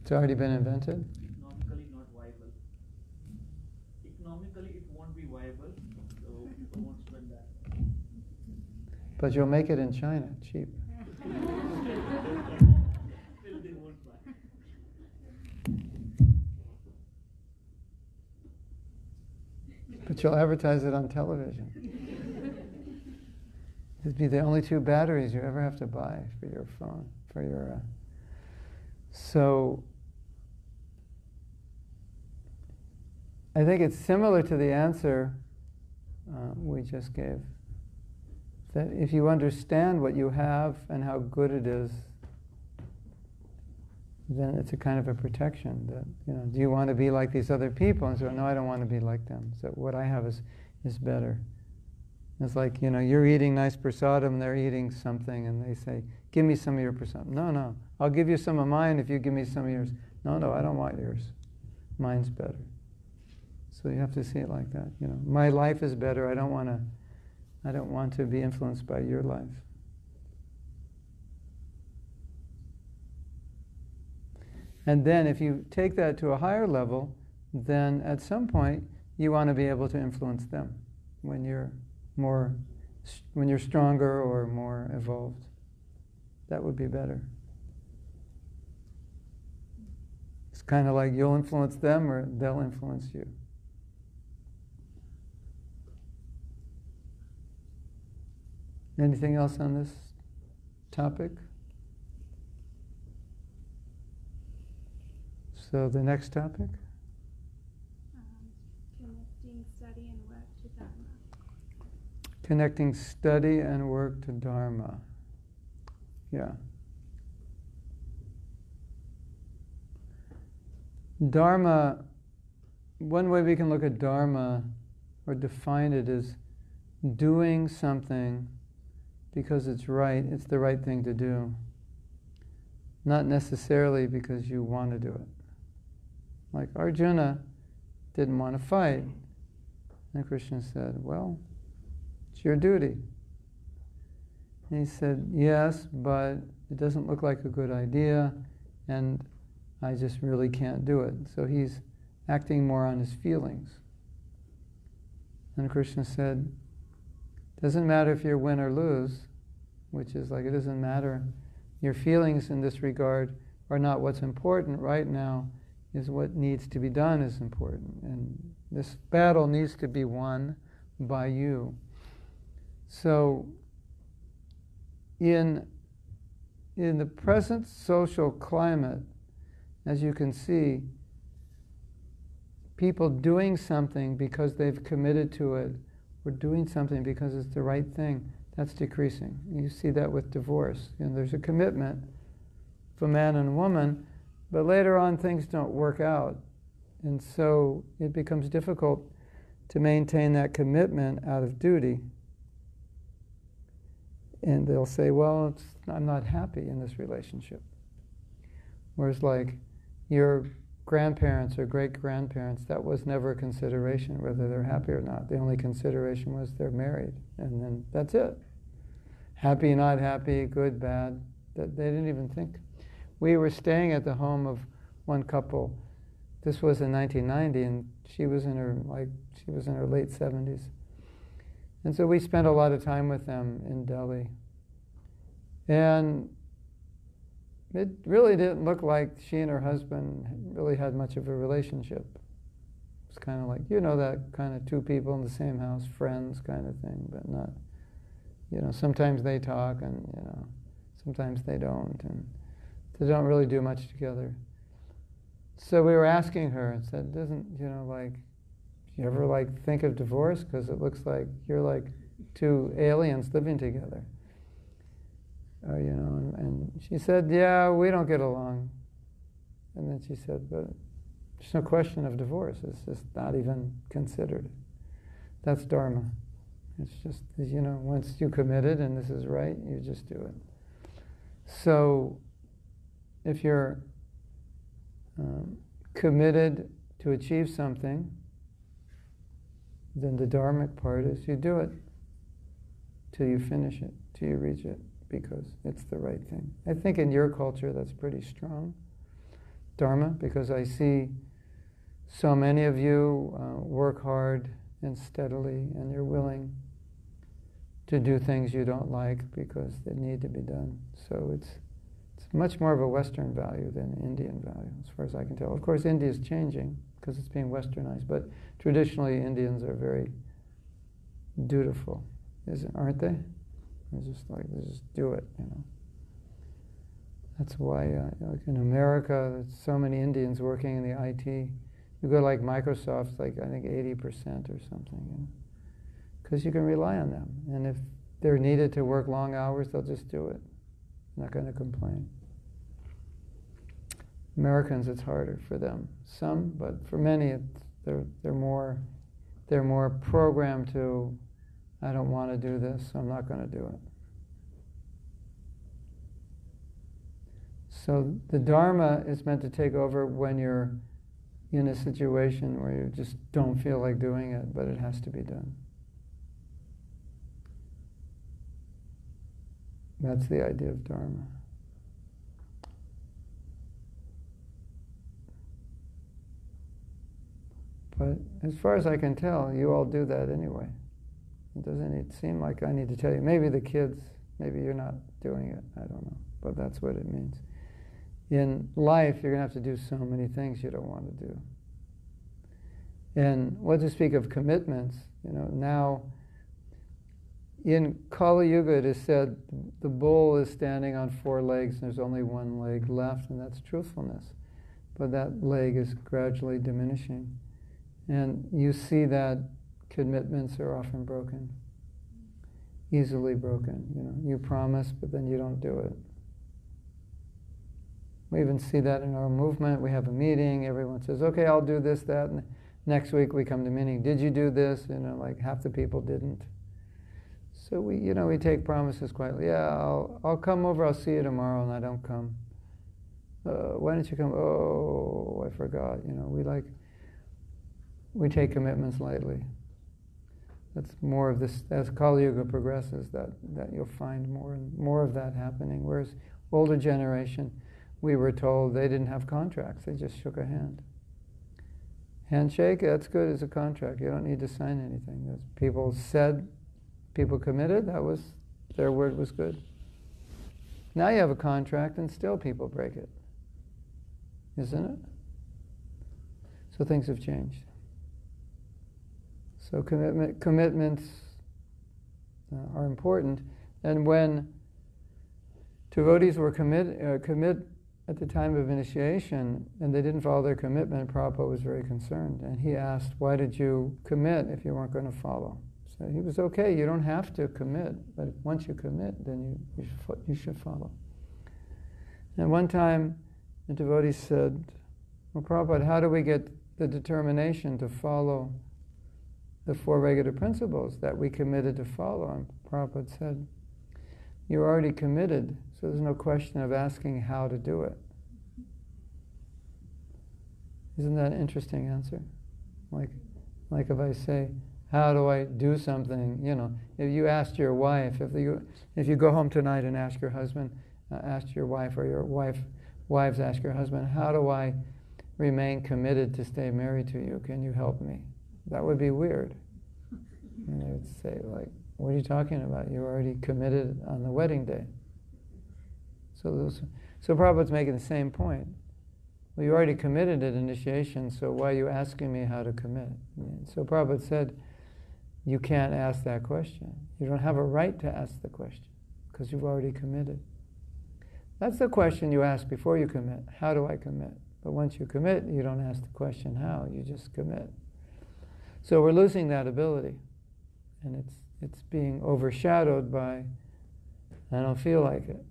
It's already been invented? Economically not viable. Economically it won't be viable, so I won't spend that. But you'll make it in China, cheap. Still they won't buy. But you'll advertise it on television. It'd be the only two batteries you ever have to buy for your phone, for your. Uh, so, I think it's similar to the answer uh, we just gave. That if you understand what you have and how good it is, then it's a kind of a protection that you know do you want to be like these other people and so no i don't want to be like them so what i have is is better it's like you know you're eating nice prasadam they're eating something and they say give me some of your prasadam. No no. I'll give you some of mine if you give me some of yours. No no i don't want yours. Mine's better. So you have to see it like that you know. My life is better. I don't want to i don't want to be influenced by your life. And then if you take that to a higher level, then at some point you want to be able to influence them when you're more, when you're stronger or more evolved. That would be better. It's kind of like you'll influence them or they'll influence you. Anything else on this topic? So, the next topic? Connecting study and work to Dharma. Yeah. Dharma, one way we can look at Dharma or define it is doing something because it's right, it's the right thing to do. Not necessarily because you want to do it. Like Arjuna didn't want to fight. And Krishna said, Well, it's your duty. And he said, Yes, but it doesn't look like a good idea, and I just really can't do it. So he's acting more on his feelings. And Krishna said, Doesn't matter if you win or lose, which is like it doesn't matter. Your feelings in this regard are not what's important right now, is what needs to be done is important. And this battle needs to be won by you. So, in, in the present social climate, as you can see, people doing something because they've committed to it, or doing something because it's the right thing, that's decreasing. You see that with divorce. You know, there's a commitment for man and woman, but later on things don't work out. And so it becomes difficult to maintain that commitment out of duty. And they'll say, well, I'm not happy in this relationship. Whereas, like, your grandparents or great grandparents, that was never a consideration whether they're happy or not. The only consideration was they're married, and then that's it. Happy, not happy, good, bad, that they didn't even think. We were staying at the home of one couple. This was in 1990, and she was in her like she was in her late 70s. And so we spent a lot of time with them in Delhi. And it really didn't look like she and her husband really had much of a relationship. It's kind of like, you know, that kind of two people in the same house, friends kind of thing, but not, you know, sometimes they talk and, you know, sometimes they don't. And they don't really do much together. So we were asking her and said, doesn't, you know, like, you ever like think of divorce? Because it looks like you're like two aliens living together. Uh, you know, and, and she said, yeah, we don't get along. And then she said, but there's no question of divorce. It's just not even considered. That's Dharma. It's just, you know, once you committed and this is right, you just do it. So if you're um, committed to achieve something, then the dharmic part is you do it till you finish it, till you reach it, because it's the right thing. I think in your culture that's pretty strong, dharma, because I see so many of you uh, work hard and steadily, and you're willing to do things you don't like because they need to be done. So it's it's much more of a Western value than an Indian value, as far as I can tell. Of course, India is changing because it's being westernized, but traditionally Indians are very dutiful, isn't, aren't they? They're just like, they just do it, you know. That's why, uh, like in America, there's so many Indians working in the IT. You go like Microsoft, like, I think 80% or something, you know. Because you can rely on them. And if they're needed to work long hours, they'll just do it. Not going to complain. Americans, it's harder for them. Some, but for many, they're, they're, more, they're more programmed to, I don't want to do this, I'm not going to do it. So the Dharma is meant to take over when you're in a situation where you just don't feel like doing it, but it has to be done. That's the idea of Dharma. But as far as I can tell, you all do that anyway. It doesn't it seem like I need to tell you. Maybe the kids, maybe you're not doing it. I don't know. But that's what it means. In life, you're going to have to do so many things you don't want to do. And what to speak of commitments, you know, now in Kali Yuga, it is said the bull is standing on four legs, and there's only one leg left, and that's truthfulness. But that leg is gradually diminishing. And you see that commitments are often broken, easily broken. You know, you promise, but then you don't do it. We even see that in our movement. We have a meeting, everyone says, okay, I'll do this, that, and next week we come to meeting. Did you do this? You know, like half the people didn't. So we, you know, we take promises quietly. Yeah, I'll, I'll come over. I'll see you tomorrow, and I don't come. Uh, why don't you come? Oh, I forgot. You know, we like, we take commitments lightly. That's more of this as Kali Yuga progresses. That that you'll find more and more of that happening. Whereas older generation, we were told they didn't have contracts. They just shook a hand. Handshake, that's good as a contract. You don't need to sign anything. As people said, people committed, that was their word was good. Now you have a contract and still people break it. Isn't it? So things have changed. So commitment, commitments uh, are important. And when devotees were commit, uh, commit at the time of initiation and they didn't follow their commitment, Prabhupada was very concerned. And he asked, Why did you commit if you weren't going to follow? So he was okay, you don't have to commit, but once you commit, then you, you, should, you should follow. And one time, the devotee said, Well, Prabhupada, how do we get the determination to follow the four regular principles that we committed to follow? And Prabhupada said, You're already committed, so there's no question of asking how to do it. Isn't that an interesting answer? Like, like if I say, how do I do something? You know, if you asked your wife, if you if you go home tonight and ask your husband, uh, ask your wife, or your wife wives ask your husband, how do I remain committed to stay married to you? Can you help me? That would be weird. And they would say, like, what are you talking about? You're already committed on the wedding day. So, those, so Prabhupada's making the same point. Well, you already committed at initiation, so why are you asking me how to commit? So Prabhupada said, you can't ask that question. You don't have a right to ask the question because you've already committed. That's the question you ask before you commit. How do I commit? But once you commit, you don't ask the question how, you just commit. So we're losing that ability. And it's, it's being overshadowed by, I don't feel like it.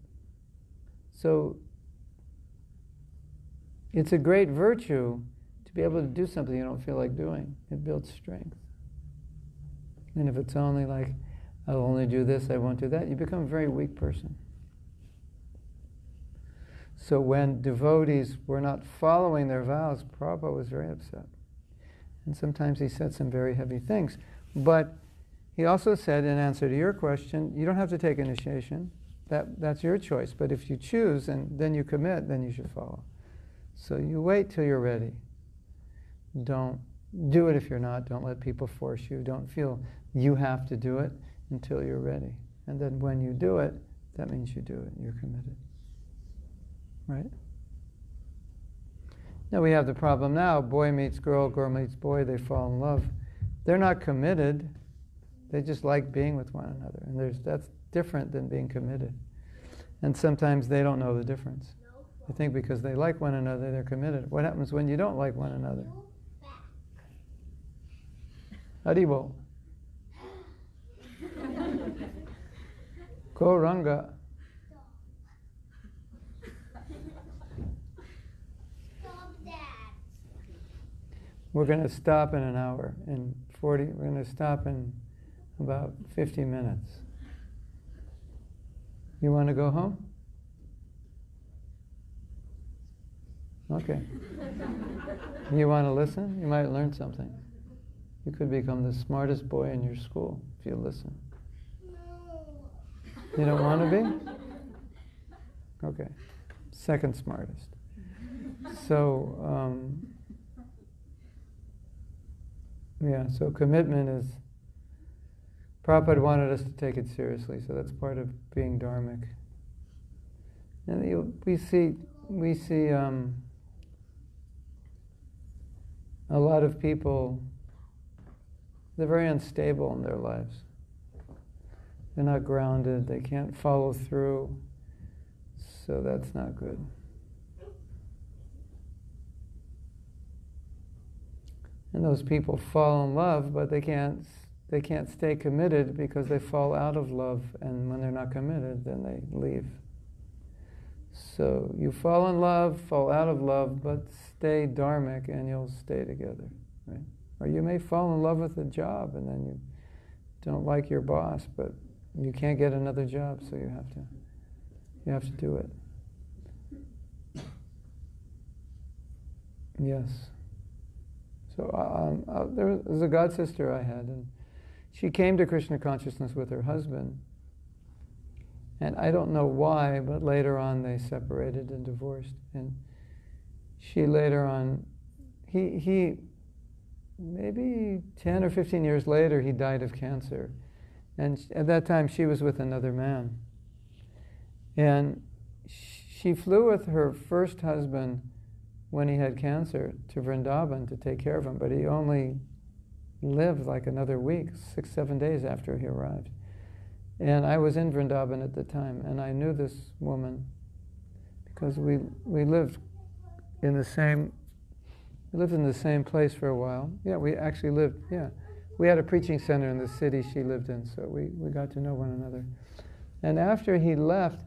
So it's a great virtue to be able to do something you don't feel like doing. It builds strength. And if it's only like, I'll only do this, I won't do that, you become a very weak person. So when devotees were not following their vows, Prabhupada was very upset. And sometimes he said some very heavy things. But he also said, in answer to your question, you don't have to take initiation. That, that's your choice. But if you choose and then you commit, then you should follow. So you wait till you're ready. Don't do it if you're not. Don't let people force you. Don't feel you have to do it until you're ready. And then when you do it, that means you do it. You're committed. Right? Now we have the problem now boy meets girl, girl meets boy, they fall in love. They're not committed, they just like being with one another. And there's, that's different than being committed. And sometimes they don't know the difference. They think because they like one another, they're committed. What happens when you don't like one another? Haribol. [LAUGHS] Gauranga. We're going to stop in an hour. In 40, we're going to stop in about 50 minutes. You want to go home? Okay. [LAUGHS] you want to listen? You might learn something. You could become the smartest boy in your school if you listen. No. You don't want to be? [LAUGHS] Okay. Second smartest. So, um, yeah, so commitment is. Prabhupada wanted us to take it seriously, so that's part of being dharmic. And you, we see, we see um, a lot of people, they're very unstable in their lives. They're not grounded. They can't follow through. So that's not good. And those people fall in love, but they can't they can't stay committed because they fall out of love and when they're not committed then they leave. So you fall in love, fall out of love, but stay dharmic and you'll stay together, right? Or you may fall in love with a job and then you don't like your boss, but you can't get another job, so you have to you have to do it. Yes. So um, uh, there was a god sister I had, and she came to Krishna consciousness with her husband. And I don't know why, but later on they separated and divorced. And she later on, he, he maybe 10 or 15 years later, he died of cancer. And at that time, she was with another man. And she flew with her first husband when he had cancer to Vrindavan to take care of him, but he only lived like another week, six, seven days after he arrived. And I was in Vrindavan at the time, and I knew this woman because we, we lived in the same we lived in the same place for a while. Yeah, we actually lived, yeah. We had a preaching center in the city she lived in, so we, we got to know one another. And after he left,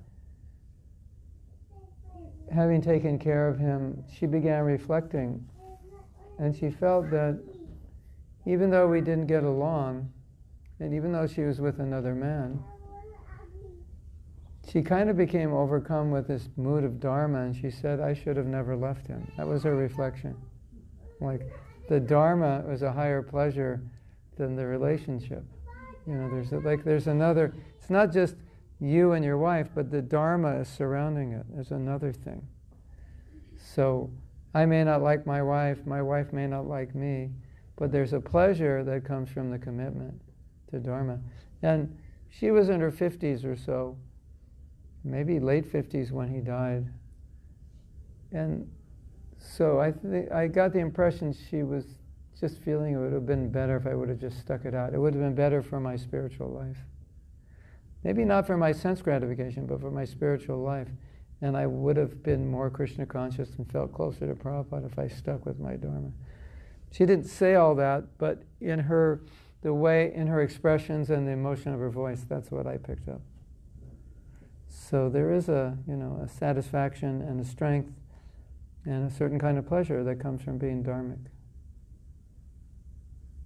having taken care of him, she began reflecting. And she felt that even though we didn't get along, and even though she was with another man, she kind of became overcome with this mood of Dharma, and she said, I should have never left him. That was her reflection. Like, the Dharma was a higher pleasure than the relationship. You know, there's a, like there's another. It's not just you and your wife, but the Dharma is surrounding it. There's another thing. So I may not like my wife, my wife may not like me, but there's a pleasure that comes from the commitment to Dharma. And she was in her 50s or so, maybe late 50s when he died. And so I, th- I got the impression she was just feeling it would have been better if I would have just stuck it out. It would have been better for my spiritual life. Maybe not for my sense gratification, but for my spiritual life. And I would have been more Krishna conscious and felt closer to Prabhupada if I stuck with my Dharma. She didn't say all that, but in her, the way, in her expressions and the emotion of her voice, that's what I picked up. So there is a, you know, a satisfaction and a strength and a certain kind of pleasure that comes from being dharmic.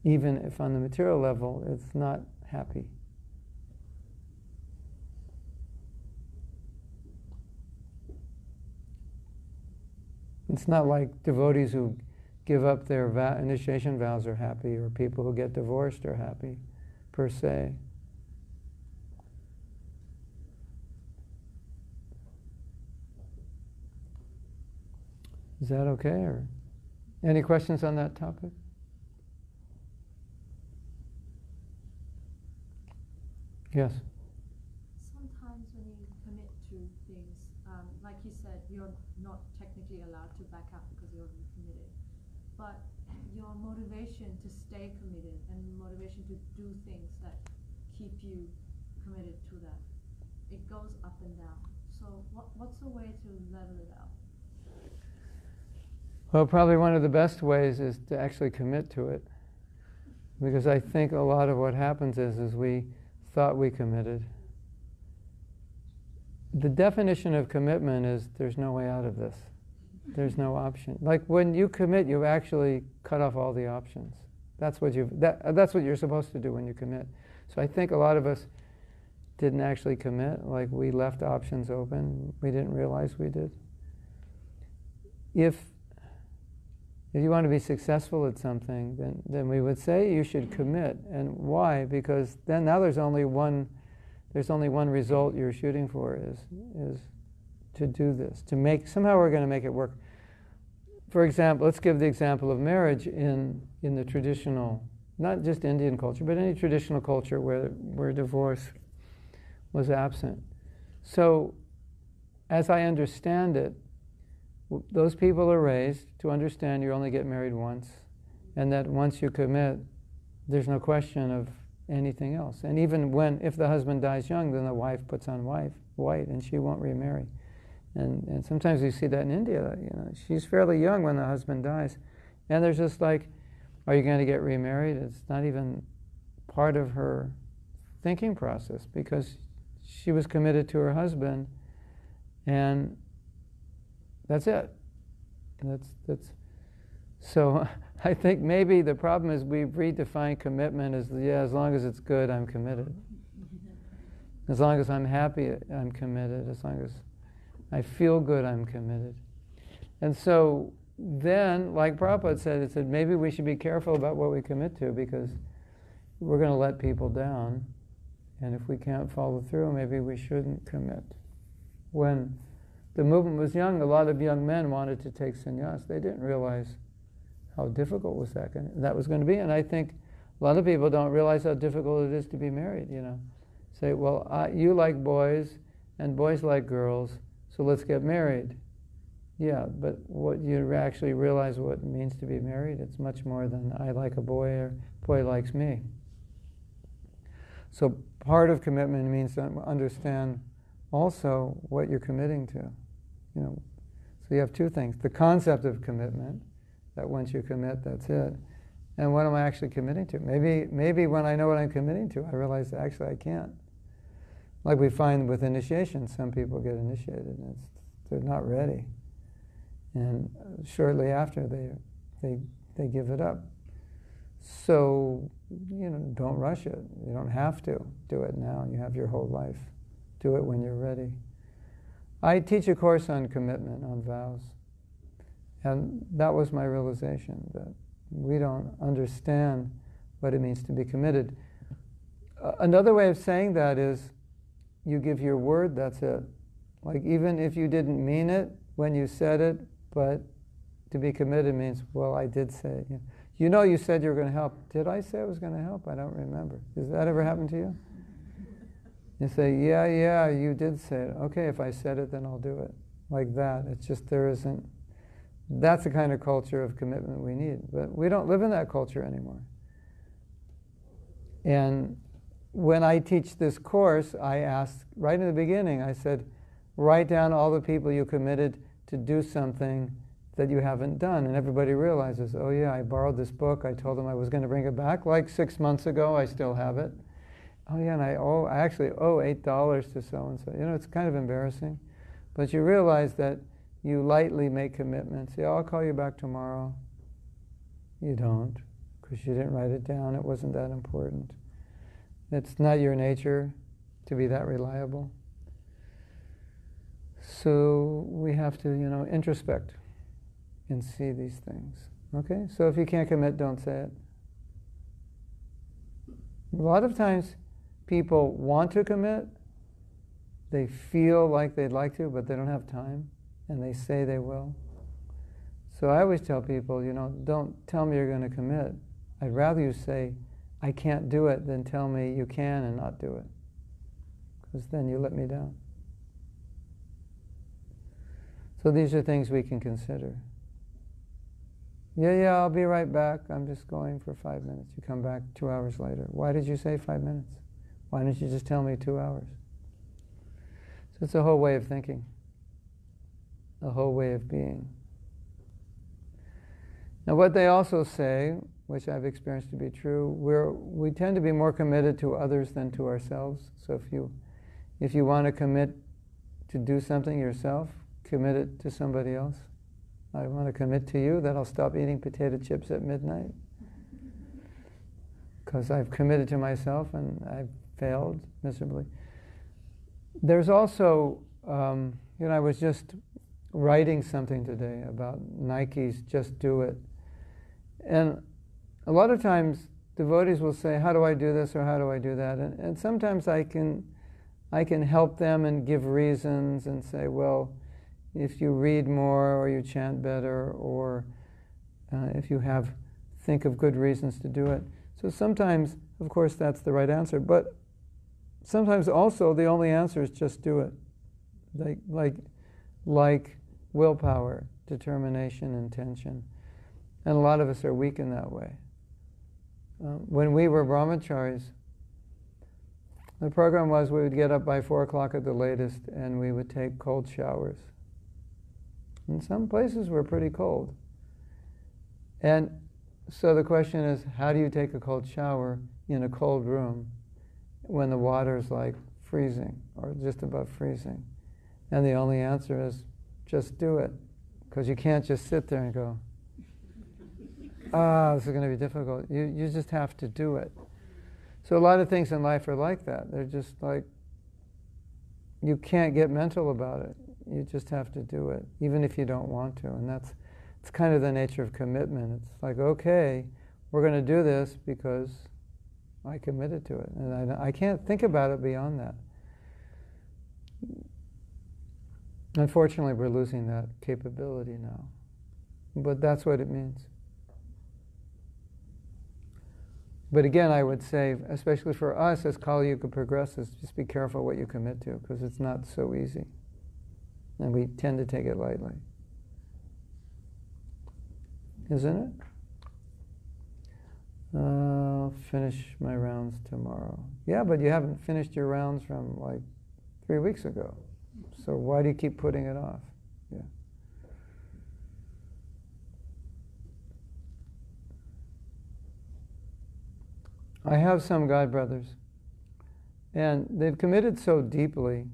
Even if on the material level it's not happy. It's not like devotees who give up their initiation vows are happy, or people who get divorced are happy, per se. Is that okay? Or any questions on that topic? Yes. Sometimes when you commit to things, um, like you said, you're not technically allowed to back out because you're already committed. But your motivation to stay committed and motivation to do things that keep you committed to that, it goes up and down. So what, what's a way to level it out? Well, probably one of the best ways is to actually commit to it. Because I think a lot of what happens is, is we thought we committed. The definition of commitment is there's no way out of this. There's no option. Like when you commit, you actually cut off all the options. That's what you that, that's what you're supposed to do when you commit. So I think a lot of us didn't actually commit. Like we left options open. We didn't realize we did. If if you want to be successful at something, then, then we would say you should commit. And why? Because then now there's only one there's only one result you're shooting for is is to do this. To make somehow we're going to make it work. For example, let's give the example of marriage in in the traditional, not just Indian culture, but any traditional culture where where divorce was absent. So as I understand it, those people are raised to understand you only get married once, and that once you commit, there's no question of anything else. And even when, if the husband dies young, then the wife puts on wife, white and she won't remarry. And, and sometimes you see that in India, you know, she's fairly young when the husband dies. And there's just like, are you going to get remarried? It's not even part of her thinking process because she was committed to her husband and that's it. That's, that's, so [LAUGHS] I think maybe the problem is we've redefined commitment as, yeah, as long as it's good, I'm committed. As long as I'm happy, I'm committed. As long as I feel good, I'm committed. And so then, like Prabhupada said, it said maybe we should be careful about what we commit to because we're going to let people down. And if we can't follow through, maybe we shouldn't commit. When the movement was young, a lot of young men wanted to take sannyas. They didn't realize how difficult was that going that was going to be. And I think a lot of people don't realize how difficult it is to be married. You know, say, well, I, you like boys and boys like girls, so let's get married. Yeah, but what you actually realize what it means to be married, it's much more than I like a boy or boy likes me. So part of commitment means to understand also what you're committing to. You know, so you have two things: the concept of commitment, that once you commit, that's it, and what am I actually committing to? Maybe, maybe when I know what I'm committing to, I realize that actually I can't. Like we find with initiation, some people get initiated and they're not ready, and shortly after they they they give it up. So you know, don't rush it. You don't have to do it now. You have your whole life. Do it when you're ready. I teach a course on commitment, on vows. And that was my realization that we don't understand what it means to be committed. Uh, another way of saying that is you give your word, that's it. Like, even if you didn't mean it when you said it, but to be committed means, well, I did say it. You know, you said you were going to help. Did I say I was going to help? I don't remember. Does that ever happen to you? You say, yeah, yeah, you did say it. Okay, if I said it, then I'll do it. Like that. It's just there isn't. That's the kind of culture of commitment we need. But we don't live in that culture anymore. And when I teach this course, I ask right in the beginning, I said, write down all the people you committed to do something that you haven't done. And everybody realizes, oh, yeah, I borrowed this book. I told them I was going to bring it back like six months ago. I still have it. Oh, yeah, and I, owe, I actually owe $8 to so and so. You know, it's kind of embarrassing. But you realize that you lightly make commitments. Yeah, I'll call you back tomorrow. You don't, because you didn't write it down. It wasn't that important. It's not your nature to be that reliable. So we have to, you know, introspect and see these things. Okay? So if you can't commit, don't say it. A lot of times people want to commit, they feel like they'd like to, but they don't have time, and they say they will. So I always tell people, you know, don't tell me you're going to commit. I'd rather you say, I can't do it, than tell me you can and not do it. Because then you let me down. So these are things we can consider. Yeah, yeah, I'll be right back. I'm just going for five minutes. You come back two hours later. Why did you say five minutes? Why didn't you just tell me two hours? So it's a whole way of thinking, a whole way of being. Now, what they also say, which I've experienced to be true, we're, we tend to be more committed to others than to ourselves. So if you, if you want to commit to do something yourself, commit it to somebody else. I want to commit to you that I'll stop eating potato chips at midnight because I've committed to myself and I've failed miserably. There's also, um, you know, I was just writing something today about Nike's Just Do It. And a lot of times devotees will say, How do I do this or how do I do that? And, and sometimes I can, I can help them and give reasons and say, Well, if you read more or you chant better or uh, if you have think of good reasons to do it. So sometimes, of course, that's the right answer, but sometimes also the only answer is just do it. Like like like willpower, determination, intention. And a lot of us are weak in that way. Uh, when we were brahmacharis, The program was we would get up by four o'clock at the latest and we would take cold showers. And some places were pretty cold. And so the question is how do you take a cold shower in a cold room when the water's like freezing or just above freezing? And the only answer is just do it. Because you can't just sit there and go, ah, this is going to be difficult. You, you just have to do it. So a lot of things in life are like that. They're just like, you can't get mental about it. You just have to do it, even if you don't want to. And that's it's kind of the nature of commitment. It's like, okay, we're going to do this because I committed to it. And I, I can't think about it beyond that. Unfortunately, we're losing that capability now. But that's what it means. But again, I would say, especially for us as Kali Yuga progresses, just be careful what you commit to because it's not so easy. And we tend to take it lightly. Isn't it? Uh, I'll finish my rounds tomorrow. Yeah, but you haven't finished your rounds from like three weeks ago. So why do you keep putting it off? Yeah. I have some god brothers, and they've committed so deeply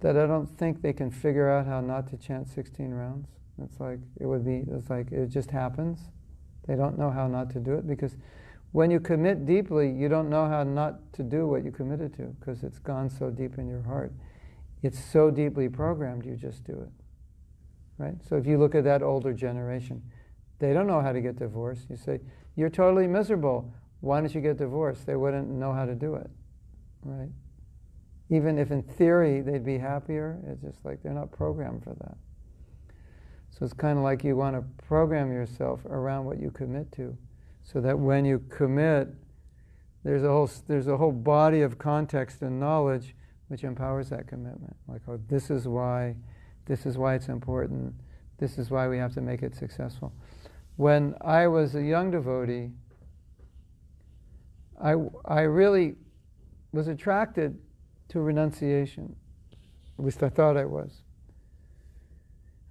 that I don't think they can figure out how not to chant 16 rounds. It's like it would be. It's like it just happens. They don't know how not to do it because when you commit deeply, you don't know how not to do what you committed to because it's gone so deep in your heart. It's so deeply programmed, you just do it. Right? So if you look at that older generation, they don't know how to get divorced. You say, You're totally miserable. Why don't you get divorced? They wouldn't know how to do it. Right? Even if in theory they'd be happier, it's just like they're not programmed for that. So it's kind of like you want to program yourself around what you commit to so that when you commit, there's a whole there's a whole body of context and knowledge which empowers that commitment. Like, oh, this is why, this is why it's important. This is why we have to make it successful. When I was a young devotee, I I really was attracted to renunciation. At least I thought I was.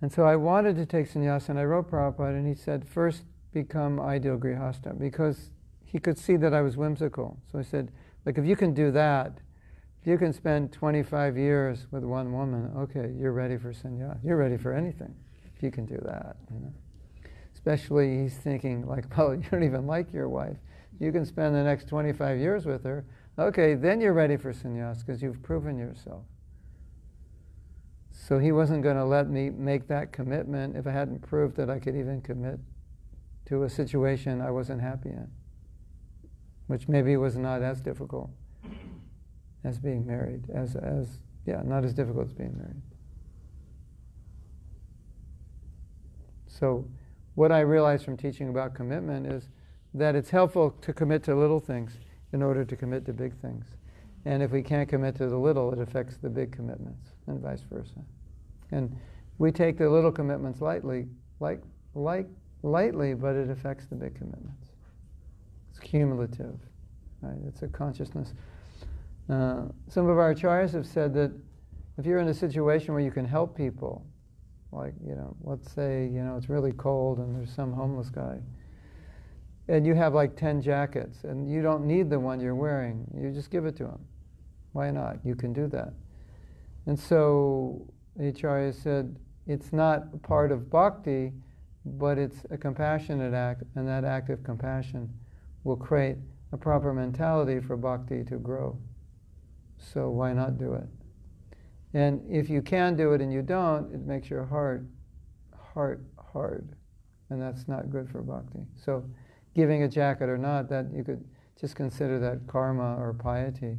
And so I wanted to take sannyas, and I wrote Prabhupada, and he said, first become ideal grihastha because he could see that I was whimsical. So I said, like, if you can do that, if you can spend 25 years with one woman, okay, you're ready for sannyas. You're ready for anything if you can do that. You know? Especially he's thinking, like, [LAUGHS] well, you don't even like your wife. You can spend the next 25 years with her. Okay, then you're ready for sannyas because you've proven yourself. So he wasn't going to let me make that commitment if I hadn't proved that I could even commit to a situation I wasn't happy in, which maybe was not as difficult as being married, as, as yeah, not as difficult as being married. So, what I realized from teaching about commitment is that it's helpful to commit to little things in order to commit to big things. And if we can't commit to the little, it affects the big commitments, and vice versa. And we take the little commitments lightly, like, like lightly, but it affects the big commitments. It's cumulative, right? It's a consciousness. Uh, some of our acharyas have said that if you're in a situation where you can help people, like, you know, let's say, you know, it's really cold and there's some homeless guy, and you have like 10 jackets, and you don't need the one you're wearing, you just give it to him. Why not? You can do that. And so Acharya said, it's not part of bhakti, but it's a compassionate act, and that act of compassion will create a proper mentality for bhakti to grow. So why not do it? And if you can do it and you don't, it makes your heart, heart hard, and that's not good for bhakti. So, giving a jacket or not, that you could just consider that karma or piety,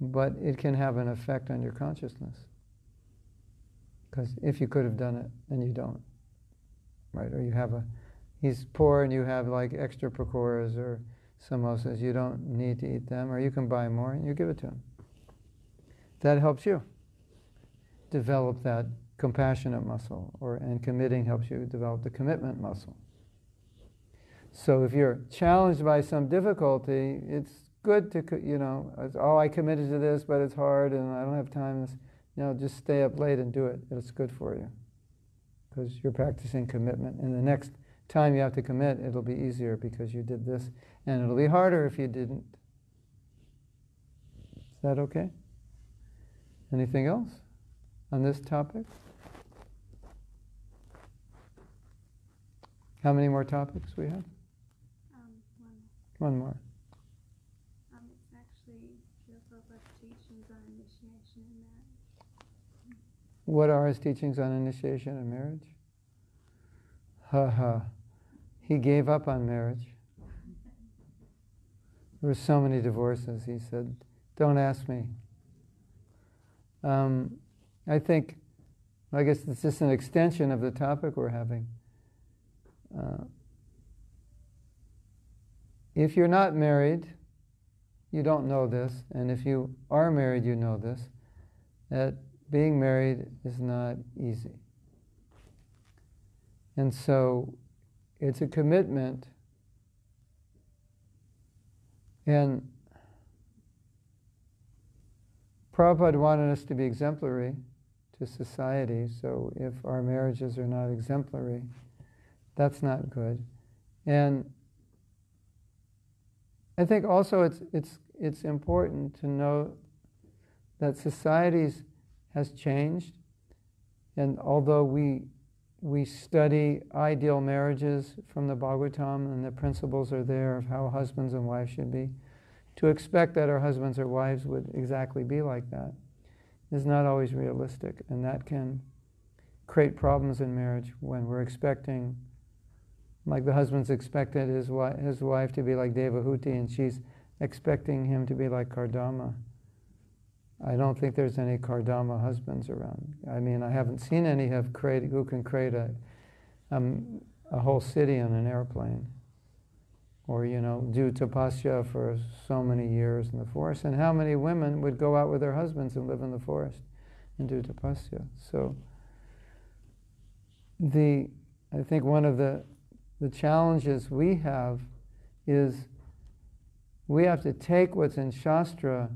but it can have an effect on your consciousness. Because if you could have done it and you don't right? Or you have a, he's poor and you have like extra pakoras or samosas, you don't need to eat them, or you can buy more and you give it to him. That helps you develop that compassionate muscle, or and committing helps you develop the commitment muscle. So if you're challenged by some difficulty, it's good to, you know, oh, I committed to this, but it's hard and I don't have time. You know, just stay up late and do it. It's good for you because you're practicing commitment. And the next time you have to commit, it'll be easier because you did this, and it'll be harder if you didn't. Is that okay? Anything else on this topic? How many more topics we have? One, more. um, it's actually Prabhupada's teachings on initiation and marriage. What are his teachings on initiation and marriage? Ha ha. He gave up on marriage. There were so many divorces. He said, Don't ask me. Um, I think, I guess it's just an extension of the topic we're having. Uh, if you're not married, you don't know this, and if you are married, you know this, that being married is not easy. And so it's a commitment. And Prabhupada wanted us to be exemplary to society, so if our marriages are not exemplary, that's not good. And I think also it's, it's, it's important to know that societies has changed, and although we we study ideal marriages from the Bhagavatam and the principles are there of how husbands and wives should be, to expect that our husbands or wives would exactly be like that is not always realistic, and that can create problems in marriage when we're expecting, like the husband's expected his, wi- his wife to be like Devahuti, and she's expecting him to be like Kardama. I don't think there's any Kardama husbands around. I mean, I haven't seen any have created, who can create a, um, a whole city on an airplane. Or, you know, do tapasya for so many years in the forest. And how many women would go out with their husbands and live in the forest and do tapasya? So, the, I think one of the, the challenges we have is we have to take what's in Shastra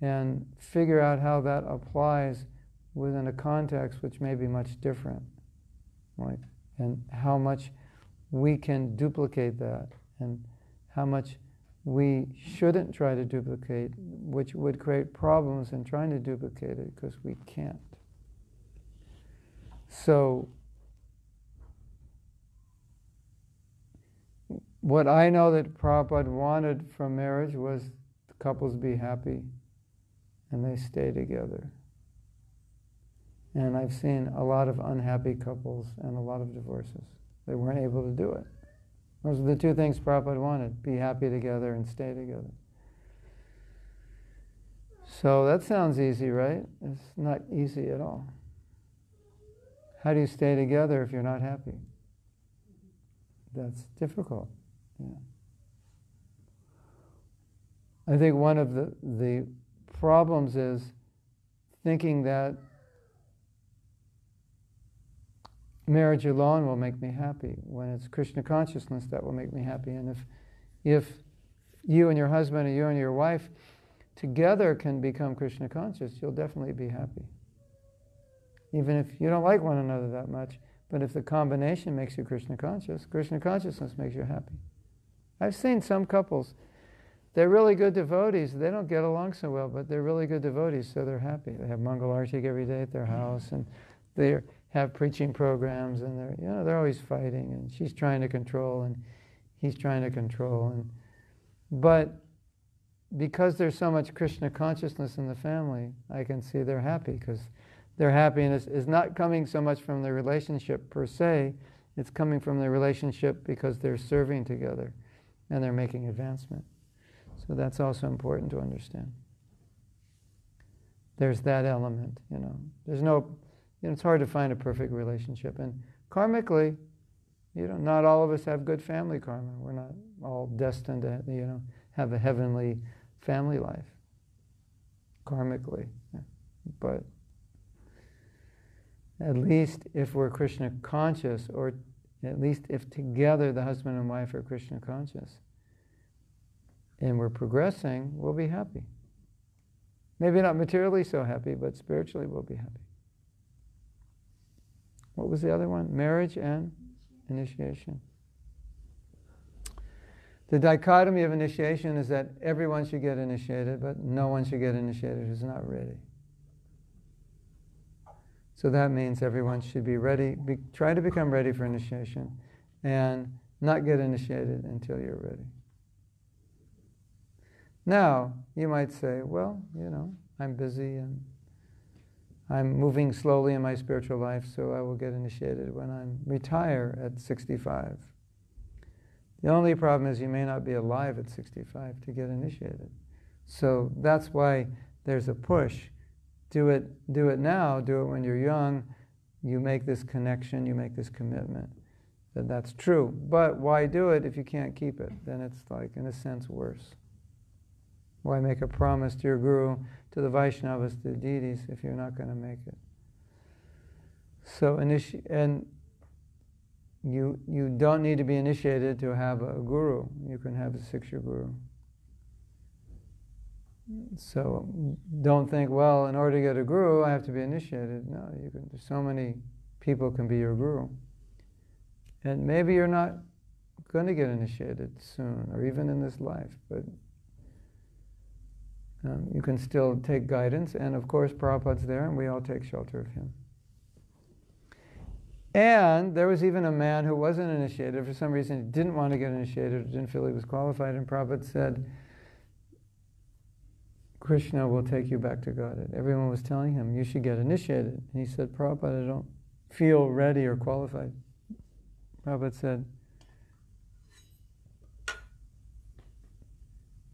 and figure out how that applies within a context which may be much different, right? And how much we can duplicate that, and how much we shouldn't try to duplicate, which would create problems in trying to duplicate it because we can't. So, what I know that Prabhupada wanted from marriage was couples be happy and they stay together. And I've seen a lot of unhappy couples and a lot of divorces. They weren't able to do it. Those are the two things Prabhupada wanted be happy together and stay together. So that sounds easy, right? It's not easy at all. How do you stay together if you're not happy? That's difficult. Yeah. I think one of the, the problems is thinking that marriage alone will make me happy when it's krishna consciousness that will make me happy. And if if you and your husband or you and your wife together can become krishna conscious you'll definitely be happy. Even if you don't like one another that much but if the combination makes you krishna conscious krishna consciousness makes you happy i've seen some couples they're really good devotees. They don't get along so well, but they're really good devotees, so they're happy. They have Mangal Artik every day at their mm-hmm. house, and they have preaching programs, and they're you know they're always fighting. And she's trying to control, and he's trying to control, and but because there's so much Krishna consciousness in the family, I can see they're happy because their happiness is not coming so much from the relationship per se, it's coming from the relationship because they're serving together and they're making advancement. So that's also important to understand. There's that element, you know. There's no, you know, it's hard to find a perfect relationship. And karmically, you know, not all of us have good family karma. We're not all destined to, you know, have a heavenly family life, karmically. But at least if we're Krishna conscious, or at least if together the husband and wife are Krishna conscious, and we're progressing, we'll be happy. Maybe not materially so happy, but spiritually we'll be happy. What was the other one? Marriage and initiation. The dichotomy of initiation is that everyone should get initiated, but no one should get initiated who's not ready. So that means everyone should be ready, be, try to become ready for initiation, and not get initiated until you're ready. Now, you might say, well, you know, I'm busy and I'm moving slowly in my spiritual life, so I will get initiated when I retire at 65. The only problem is you may not be alive at 65 to get initiated. So that's why there's a push. Do it, do it now, do it when you're young. You make this connection, you make this commitment. That that's true. But why do it if you can't keep it? Then it's like, in a sense, worse. Why make a promise to your guru, to the Vaishnavas, to the deities, if you're not going to make it? So, initi- and you, you don't need to be initiated to have a guru. You can have a shiksha guru. So don't think, well, in order to get a guru, I have to be initiated. No, you can. So many people can be your guru, and maybe you're not going to get initiated soon, or even in this life, but um, you can still take guidance. And of course, Prabhupada's there, and we all take shelter of him. And there was even a man who wasn't initiated. For some reason, he didn't want to get initiated, didn't feel he was qualified. And Prabhupada said, Krishna will take you back to Godhead. Everyone was telling him, you should get initiated. And he said, Prabhupada, I don't feel ready or qualified. Prabhupada said,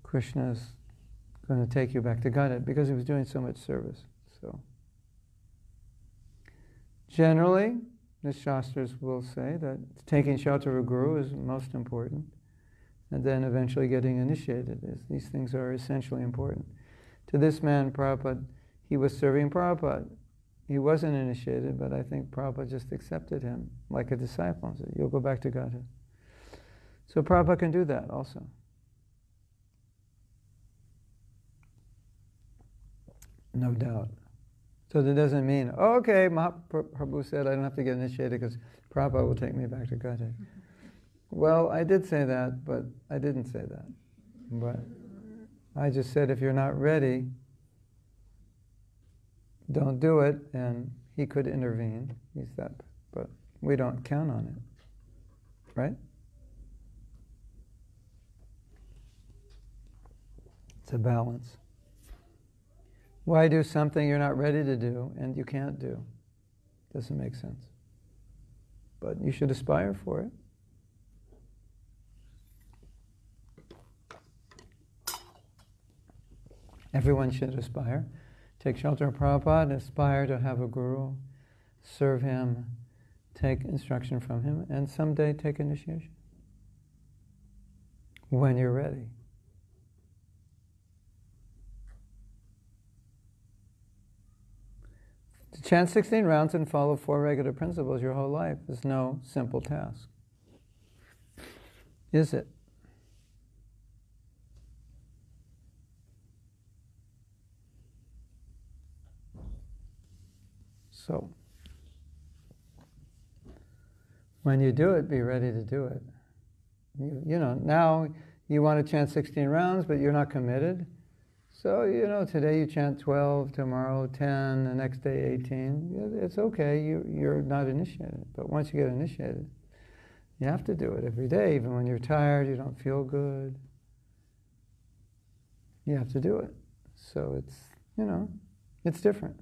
Krishna's going to take you back to Godhead because he was doing so much service. So, generally, the Shastras will say that taking shelter of a guru is most important, and then eventually getting initiated. Is, these things are essentially important. To this man, Prabhupada, he was serving Prabhupada. He wasn't initiated, but I think Prabhupada just accepted him like a disciple and said, You'll go back to Godhead. So Prabhupada can do that also. No doubt. So that doesn't mean, oh, okay, Mahaprabhu said I don't have to get initiated because Prabhupada will take me back to Godhead. [LAUGHS] Well, I did say that, but I didn't say that. But I just said if you're not ready, don't do it, and he could intervene. He said, but we don't count on it. Right? It's a balance. Why do something you're not ready to do and you can't do? Doesn't make sense. But you should aspire for it. Everyone should aspire. Take shelter of Prabhupada, aspire to have a guru, serve him, take instruction from him, and someday take initiation. When you're ready. To chant 16 rounds and follow four regular principles your whole life is no simple task. Is it? So, when you do it, be ready to do it. You, you know, now you want to chant 16 rounds, but you're not committed so, you know, today you chant 12, tomorrow 10, the next day 18. It's okay, you, you're not initiated. But once you get initiated, you have to do it every day, even when you're tired, you don't feel good. You have to do it. So it's, you know, it's different.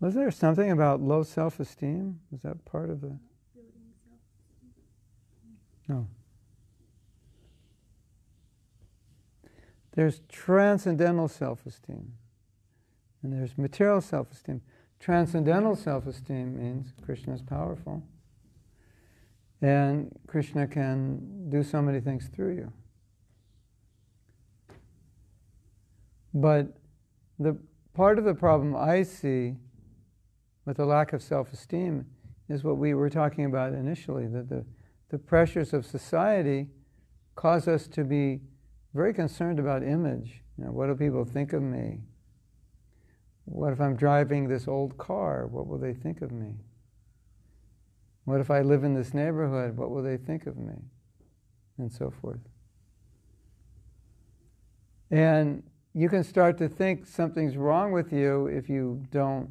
Was there something about low self esteem? Was that part of the. No. There's transcendental self esteem, and there's material self esteem. Transcendental self esteem means Krishna is powerful, and Krishna can do so many things through you. But the part of the problem I see with the lack of self esteem is what we were talking about initially that the the pressures of society cause us to be very concerned about image. You know, what do people think of me? What if I'm driving this old car? What will they think of me? What if I live in this neighborhood? What will they think of me? And so forth. And you can start to think something's wrong with you if you don't,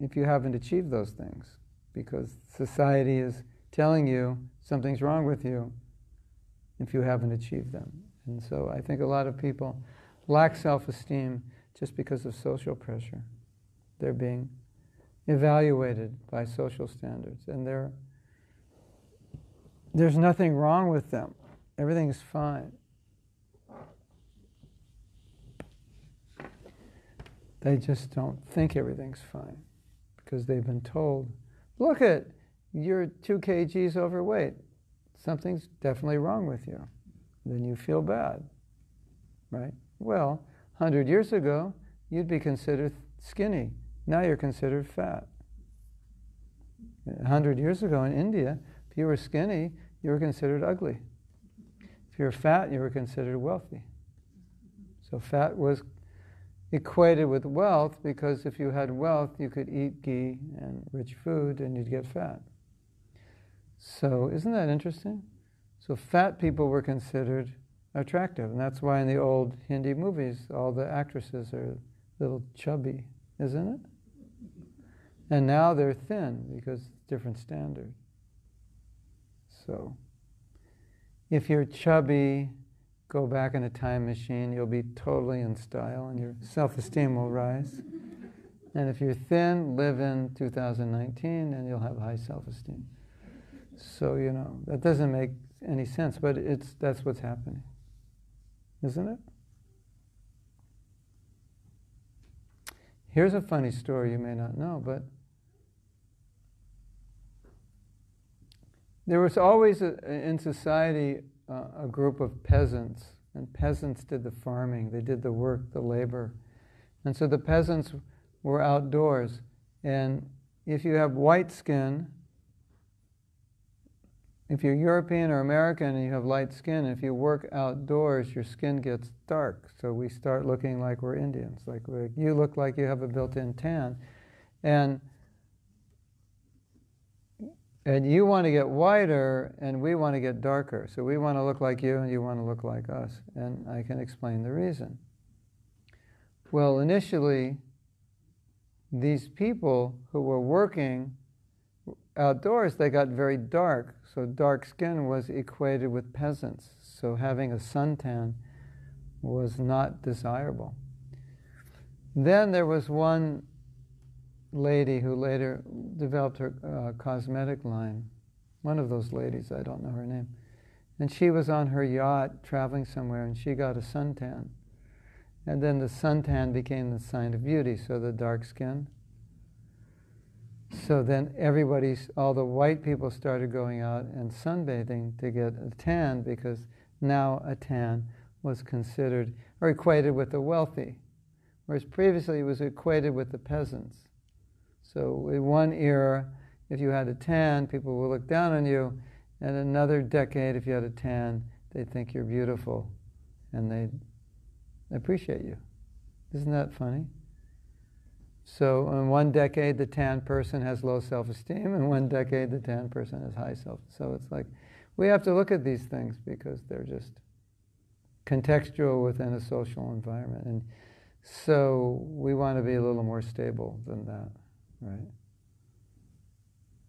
if you haven't achieved those things, because society is telling you something's wrong with you if you haven't achieved them. And so I think a lot of people lack self esteem just because of social pressure. They're being evaluated by social standards, and they're, there's nothing wrong with them. Everything's fine. They just don't think everything's fine because they've been told, look at, you're two kgs overweight. Something's definitely wrong with you. Then you feel bad, right? Well, 100 years ago, you'd be considered skinny. Now you're considered fat. 100 years ago in India, if you were skinny, you were considered ugly. If you were fat, you were considered wealthy. So fat was equated with wealth because if you had wealth, you could eat ghee and rich food and you'd get fat. So, isn't that interesting? So, fat people were considered attractive, and that's why in the old Hindi movies, all the actresses are little chubby, isn't it? And now they're thin because different standard. So, if you're chubby, go back in a time machine, you'll be totally in style and your self esteem will rise. And if you're thin, live in 2019 and you'll have high self esteem. So, you know, that doesn't make any sense, but it's, that's what's happening. Isn't it? Here's a funny story you may not know, but there was always a, in society uh, a group of peasants, and peasants did the farming, they did the work, the labor. And so the peasants were outdoors. And if you have white skin, if you're European or American and you have light skin, if you work outdoors, your skin gets dark. So we start looking like we're Indians. Like you look like you have a built-in tan, and and you want to get whiter, and we want to get darker. So we want to look like you, and you want to look like us. And I can explain the reason. Well, initially, these people who were working outdoors, they got very dark. So dark skin was equated with peasants. So having a suntan was not desirable. Then there was one lady who later developed her uh, cosmetic line. One of those ladies, I don't know her name. And she was on her yacht traveling somewhere and she got a suntan. And then the suntan became the sign of beauty, so the dark skin. So then everybody, all the white people started going out and sunbathing to get a tan because now a tan was considered or equated with the wealthy, whereas previously it was equated with the peasants. So in one era, if you had a tan, people would look down on you. And another decade, if you had a tan, they'd think you're beautiful and they'd appreciate you. Isn't that funny? So in one decade, the tan person has low self-esteem, and one decade, the tan person has high self. So it's like we have to look at these things because they're just contextual within a social environment, and so we want to be a little more stable than that, right?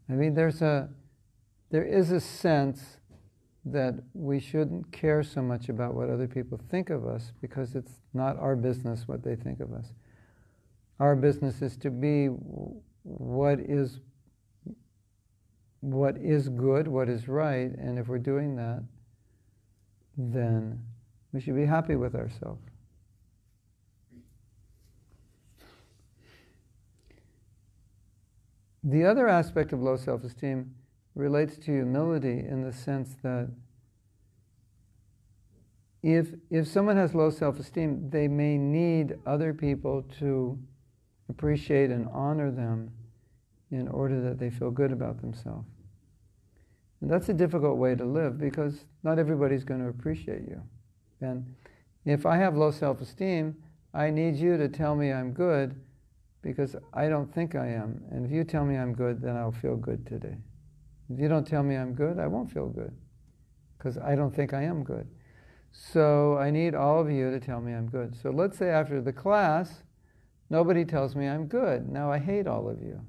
I mean, there's a there is a sense that we shouldn't care so much about what other people think of us because it's not our business what they think of us. Our business is to be what is what is good, what is right, and if we're doing that, then we should be happy with ourselves. The other aspect of low self esteem relates to humility in the sense that if, if someone has low self esteem, they may need other people to appreciate and honor them in order that they feel good about themselves. And that's a difficult way to live because not everybody's going to appreciate you. And if I have low self esteem, I need you to tell me I'm good because I don't think I am. And if you tell me I'm good, then I'll feel good today. If you don't tell me I'm good, I won't feel good because I don't think I am good. So I need all of you to tell me I'm good. So let's say after the class, nobody tells me I'm good. Now I hate all of you.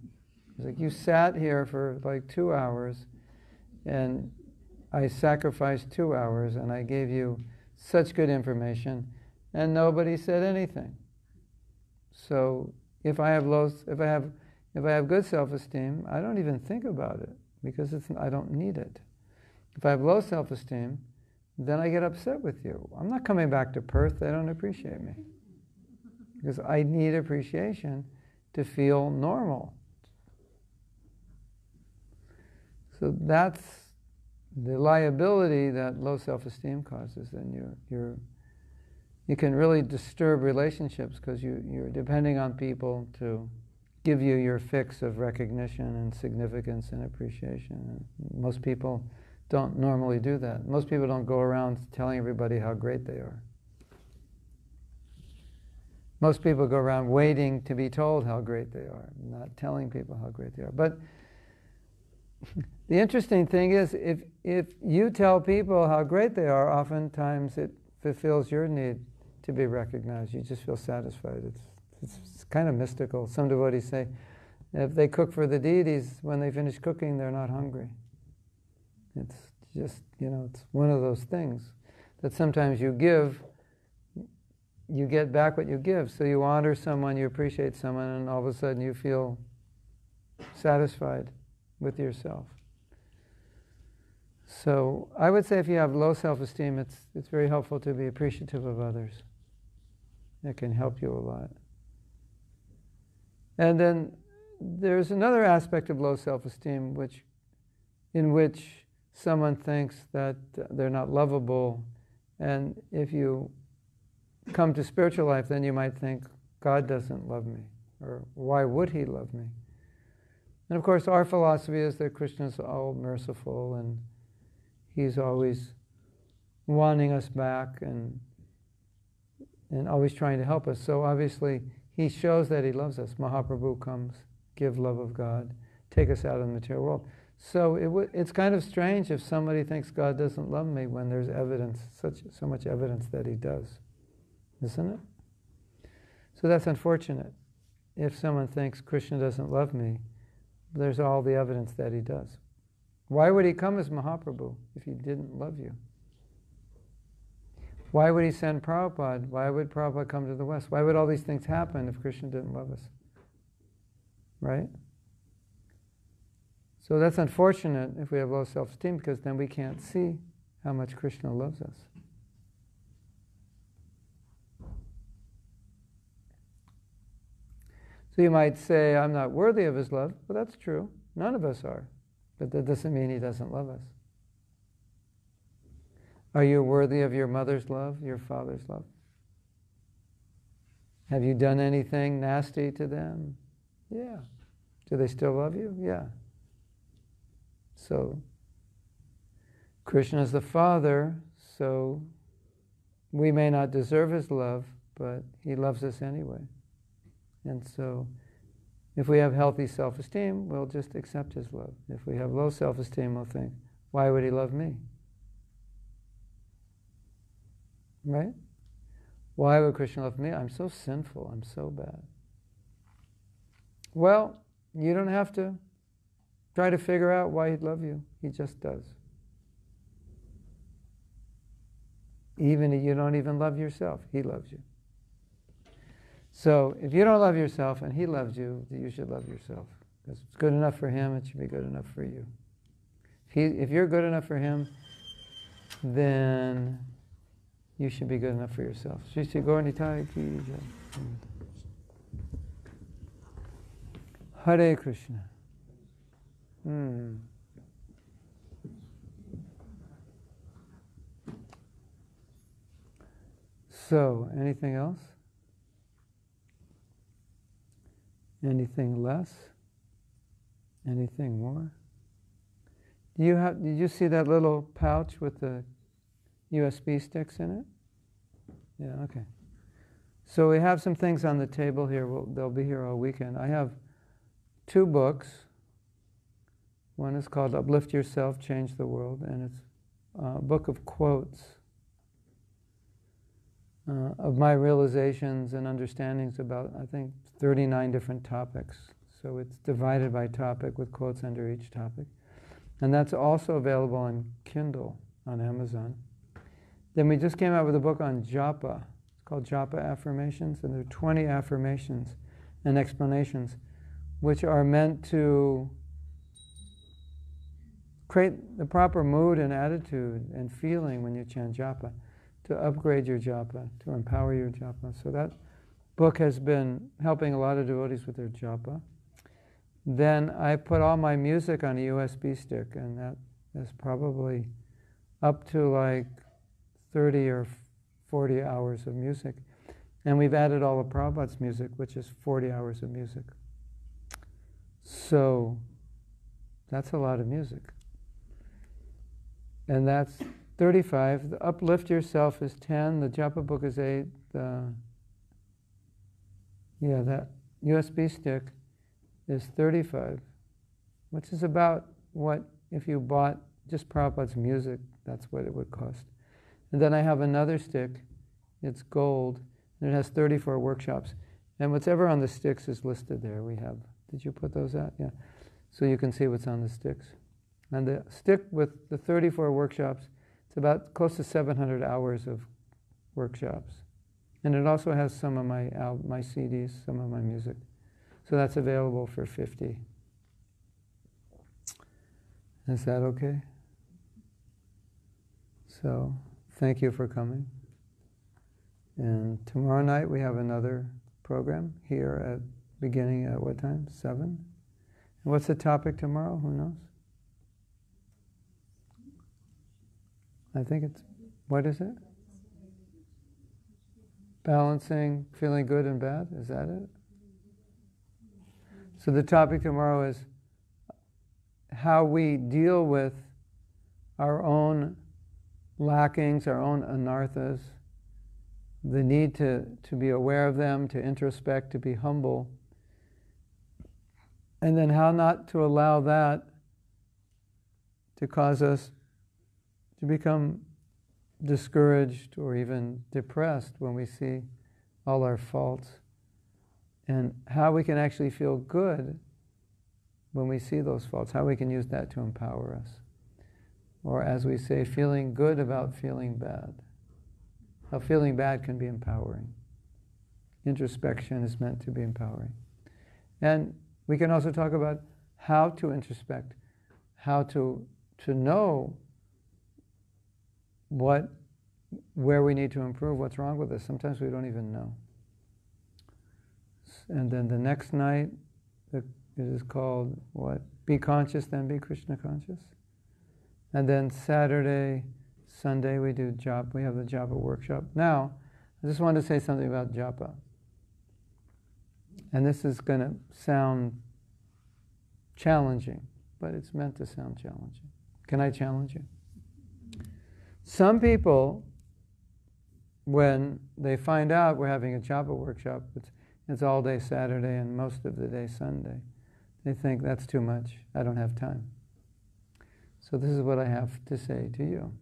It's like you sat here for like two hours and I sacrificed two hours and I gave you such good information and nobody said anything. So if I have low, if I have, if I have good self-esteem, I don't even think about it because it's, I don't need it. If I have low self-esteem, then I get upset with you. I'm not coming back to Perth. They don't appreciate me because I need appreciation to feel normal. So that's the liability that low self-esteem causes. Then you're, you're you can really disturb relationships because you, you're depending on people to give you your fix of recognition and significance and appreciation. And most people don't normally do that. Most people don't go around telling everybody how great they are. Most people go around waiting to be told how great they are, not telling people how great they are. But [LAUGHS] the interesting thing is, if, if you tell people how great they are, oftentimes it fulfills your need to be recognized. You just feel satisfied. It's, it's, kind of mystical. Some devotees say if they cook for the deities, when they finish cooking, they're not hungry. It's just, you know, it's one of those things that sometimes you give, you get back what you give. So you honor someone, you appreciate someone, and all of a sudden you feel satisfied with yourself. So I would say if you have low self-esteem, it's, it's very helpful to be appreciative of others. It can help you a lot. And then there's another aspect of low self-esteem which, in which someone thinks that they're not lovable. And if you come to spiritual life, then you might think, God doesn't love me, or why would he love me? And of course, our philosophy is that Krishna is all merciful and he's always wanting us back and and always trying to help us. So obviously, he shows that he loves us. Mahaprabhu comes, give love of God, take us out of the material world. So it it's kind of strange if somebody thinks God doesn't love me when there's evidence, such so much evidence that He does, isn't it? So that's unfortunate. If someone thinks Krishna doesn't love me, there's all the evidence that He does. Why would He come as Mahaprabhu if He didn't love you? Why would he send Prabhupada? Why would Prabhupada come to the West? Why would all these things happen if Krishna didn't love us? Right? So that's unfortunate if we have low self esteem because then we can't see how much Krishna loves us. So you might say, I'm not worthy of his love. Well, that's true. None of us are. But that doesn't mean he doesn't love us. Are you worthy of your mother's love, your father's love? Have you done anything nasty to them? Yeah. Do they still love you? Yeah. So, Krishna is the Father, so we may not deserve His love, but He loves us anyway. And so, if we have healthy self esteem, we'll just accept His love. If we have low self esteem, we'll think, why would He love me? Right? Why would Krishna love me? I'm so sinful. I'm so bad. Well, you don't have to try to figure out why he'd love you. He just does. Even if you don't even love yourself, he loves you. So if you don't love yourself and he loves you, you should love yourself. Because it's good enough for him, it should be good enough for you. If, he, if you're good enough for him, then you should be good enough for yourself. Shri Shri Gauranitai ki. Hare Krishna. Hmm. So, anything else? Anything less? Anything more? Do you have? Did you see that little pouch with the USB sticks in it? Yeah. Okay. So we have some things on the table here. We'll, they'll be here all weekend. I have two books. One is called "Uplift Yourself, Change the World," and it's a book of quotes uh, of my realizations and understandings about, I think, 39 different topics. So it's divided by topic with quotes under each topic. And that's also available on Kindle on Amazon. Then we just came out with a book on japa. It's called Japa Affirmations, and there are 20 affirmations and explanations which are meant to create the proper mood and attitude and feeling when you chant japa, to upgrade your japa, to empower your japa. So that book has been helping a lot of devotees with their japa. Then I put all my music on a USB stick, and that is probably up to like 30 or 40 hours of music. And we've added all of Prabhupada's music, which is 40 hours of music. So that's a lot of music. And that's 35. The Uplift Yourself is 10. The Japa book is 8. The, yeah, that USB stick is 35, which is about what, if you bought just Prabhupada's music, that's what it would cost. And then I have another stick, it's gold, and it has 34 workshops. And whatever on the sticks is listed there. We have, did you put those out? Yeah. So you can see what's on the sticks. And the stick with the 34 workshops, it's about close to 700 hours of workshops. And it also has some of my, al- my CDs, some of my music. So that's available for 50. Is that okay? So, thank you for coming. And tomorrow night we have another program here at beginning at what time? 7? And what's the topic tomorrow? Who knows? I think it's, what is it? Balancing feeling good and bad? Is that it? So the topic tomorrow is how we deal with our own lackings, our own anarthas, the need to, to be aware of them, to introspect, to be humble, and then how not to allow that to cause us to become discouraged or even depressed when we see all our faults, and how we can actually feel good when we see those faults, how we can use that to empower us. Or, as we say, feeling good about feeling bad. How feeling bad can be empowering. Introspection is meant to be empowering. And we can also talk about how to introspect, how to, to know what, where we need to improve, what's wrong with us. Sometimes we don't even know. And then the next night, it is called what? Be conscious, then be Krishna conscious. And then Saturday, Sunday, we do japa. We have the japa workshop. Now, I just wanted to say something about japa. And this is going to sound challenging, but it's meant to sound challenging. Can I challenge you? Some people, when they find out we're having a japa workshop, it's, it's all day Saturday and most of the day Sunday, they think that's too much. I don't have time. So, this is what I have to say to you.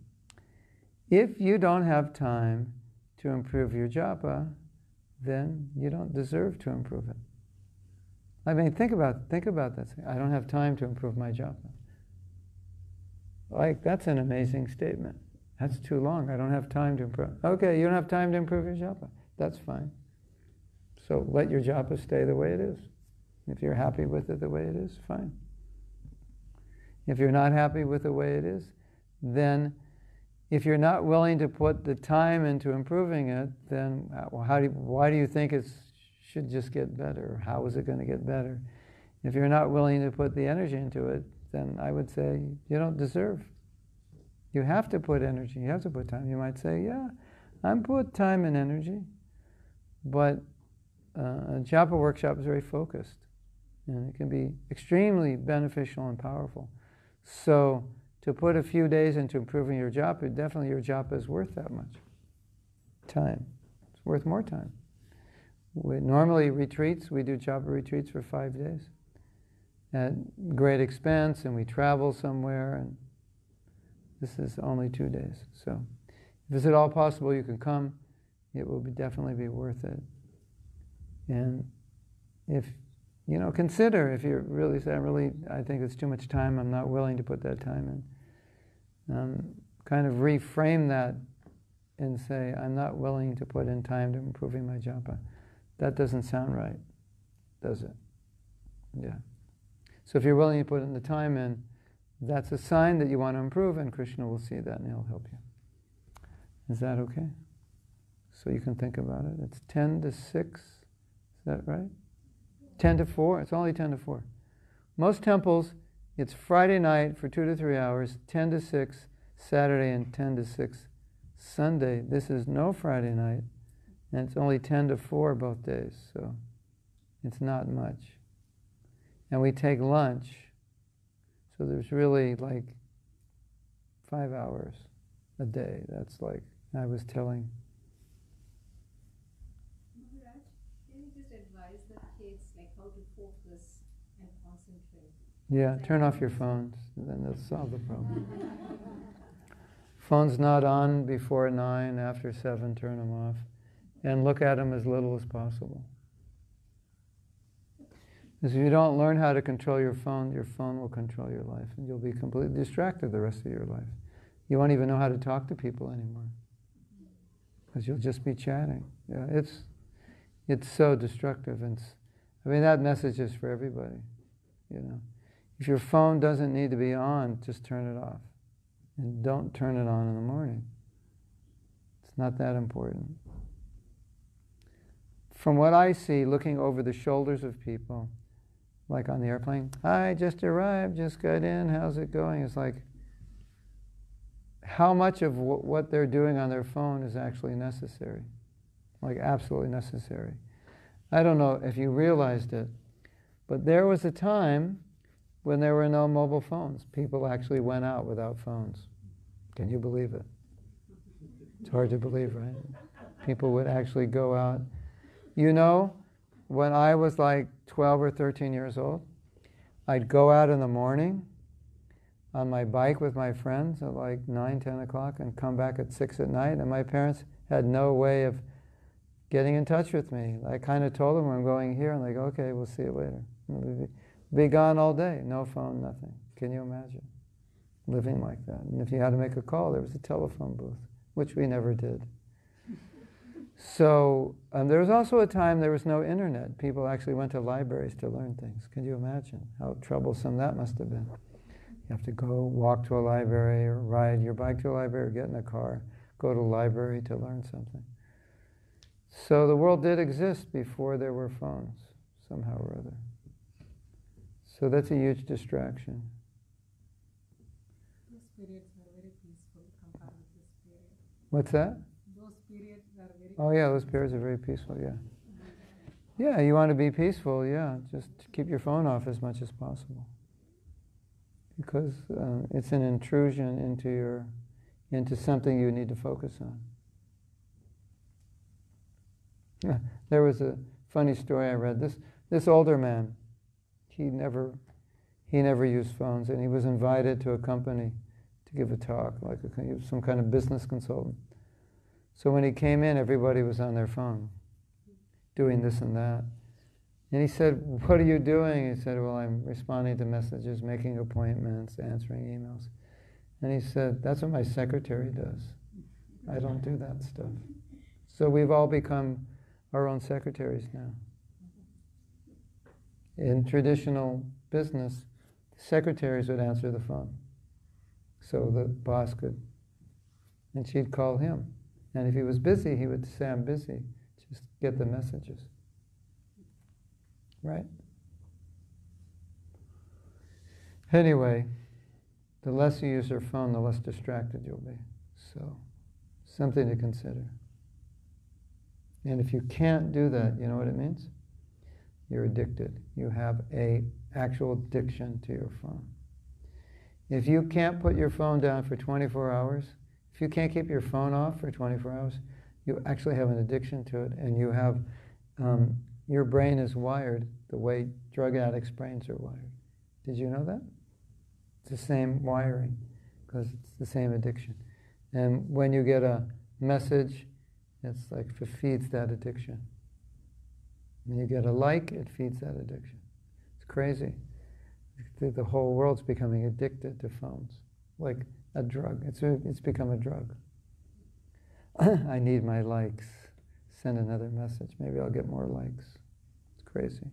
If you don't have time to improve your japa, then you don't deserve to improve it. I mean, think about think about that. I don't have time to improve my japa. Like that's an amazing statement. That's too long. I don't have time to improve. Okay, you don't have time to improve your japa. That's fine. So let your japa stay the way it is. If you're happy with it the way it is, fine. If you're not happy with the way it is, then if you're not willing to put the time into improving it, then how do you, why do you think it should just get better? How is it going to get better? If you're not willing to put the energy into it, then I would say you don't deserve. You have to put energy. You have to put time. You might say, "Yeah, I'm put time and energy," but uh, a japa workshop is very focused, and it can be extremely beneficial and powerful. So to put a few days into improving your japa, definitely your japa is worth that much time. It's worth more time. We, normally retreats, we do japa retreats for five days at great expense, and we travel somewhere, and this is only two days. So, if it's at all possible, you can come. It will be definitely be worth it. And if you know, consider if you're really saying, really, I think it's too much time. I'm not willing to put that time in. Um, kind of reframe that and say, I'm not willing to put in time to improving my japa. That doesn't sound right, does it? Yeah. So if you're willing to put in the time in, that's a sign that you want to improve, and Krishna will see that and he'll help you. Is that okay? So you can think about it. It's 10 to 6, is that right? 10 to 4, it's only 10 to 4. Most temples, it's Friday night for 2 to 3 hours, 10 to 6, Saturday, and 10 to 6, Sunday. This is no Friday night, and it's only 10 to 4 both days, so it's not much. And we take lunch, so there's really like five hours a day. That's like I was telling. Maharaj, can you just advise the kids like how to focus and concentrate? Yeah, turn off your phones, then that'll solve the problem. [LAUGHS] Phone's not on before nine, after seven, turn them off. And look at them as little as possible. Because if you don't learn how to control your phone, your phone will control your life, and you'll be completely distracted the rest of your life. You won't even know how to talk to people anymore. Because you'll just be chatting. Yeah, it's, it's so destructive. And I mean, that message is for everybody, you know. If your phone doesn't need to be on, just turn it off. And don't turn it on in the morning. It's not that important. From what I see, looking over the shoulders of people, like on the airplane, I just arrived, just got in, how's it going? It's like, how much of w- what they're doing on their phone is actually necessary? Like, absolutely necessary. I don't know if you realized it, but there was a time when there were no mobile phones. People actually went out without phones. Can you believe it? It's hard to believe, right? People would actually go out. You know, when I was like 12 or 13 years old, I'd go out in the morning on my bike with my friends at like 9, 10 o'clock and come back at 6 at night, and my parents had no way of getting in touch with me. I kind of told them I'm going here, and they go, okay, we'll see you later. Be, gone all day, no phone, nothing. Can you imagine living like that? And if you had to make a call, there was a telephone booth, which we never did. So there was also a time there was no internet. People actually went to libraries to learn things. Can you imagine how troublesome that must have been? You have to go walk to a library or ride your bike to a library or get in a car, go to a library to learn something. So the world did exist before there were phones, somehow or other. So that's a huge distraction. Those periods are very peaceful compared with this period. What's that? Those periods are very. Oh, yeah, those periods are very peaceful, yeah. Yeah, you want to be peaceful, yeah, just keep your phone off as much as possible. Because uh, it's an intrusion into your, into something you need to focus on. [LAUGHS] There was a funny story I read. This, this older man, he never, he never used phones, and he was invited to a company to give a talk, like a, some kind of business consultant. So when he came in, everybody was on their phone, doing this and that. And he said, What are you doing? He said, Well, I'm responding to messages, making appointments, answering emails. And he said, That's what my secretary does. I don't do that stuff. So we've all become our own secretaries now. In traditional business, secretaries would answer the phone so the boss could, and she'd call him. And if he was busy, he would say, I'm busy. Just get the messages. Right? Anyway, the less you use your phone, the less distracted you'll be. So, something to consider. And if you can't do that, you know what it means? You're addicted. You have a actual addiction to your phone. If you can't put your phone down for 24 hours, if you can't keep your phone off for 24 hours, you actually have an addiction to it, and you have um, your brain is wired the way drug addicts' brains are wired. Did you know that? It's the same wiring because it's the same addiction. And when you get a message, it's like it feeds that addiction. When you get a like, it feeds that addiction. It's crazy. The, whole world's becoming addicted to phones, like a drug. It's, it's become a drug. [CLEARS THROAT] I need my likes. Send another message. Maybe I'll get more likes. It's crazy.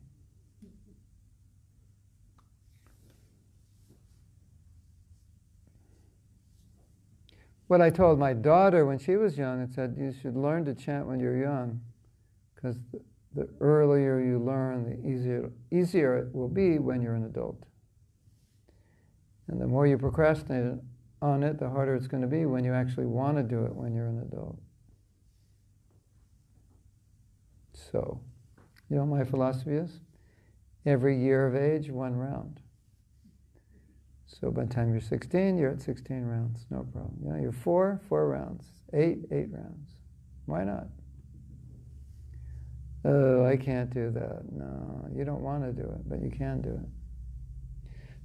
What I told my daughter when she was young, I said, you should learn to chant when you're young, because the, earlier you learn, the easier, easier it will be when you're an adult. And the more you procrastinate on it, the harder it's going to be when you actually want to do it when you're an adult. So, you know my philosophy is? Every year of age, one round. So by the time you're 16, you're at 16 rounds, no problem. You know, you're four, four rounds. Eight, eight rounds. Why not? Oh, I can't do that. No, you don't want to do it, but you can do it.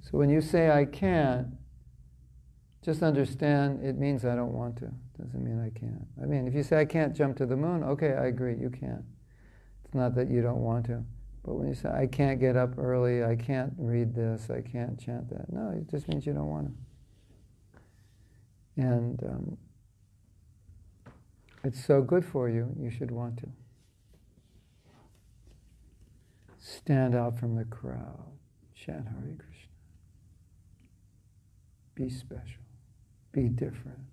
So when you say I can't, just understand it means I don't want to. Doesn't mean I can't. I mean, if you say I can't jump to the moon, okay, I agree, you can't. It's not that you don't want to. But when you say, I can't get up early, I can't read this, I can't chant that, no, it just means you don't want to. And um, it's so good for you, you should want to. Stand out from the crowd, chant Hare Krishna. Be special, be different.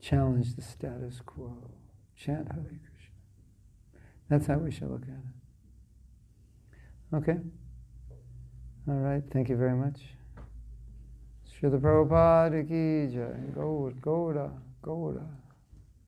Challenge the status quo, chant Hare Krishna. That's how we should look at it. Okay? All right, thank you very much. Srila Prabhupada ki jai. Gaur, Gaura, Gaura.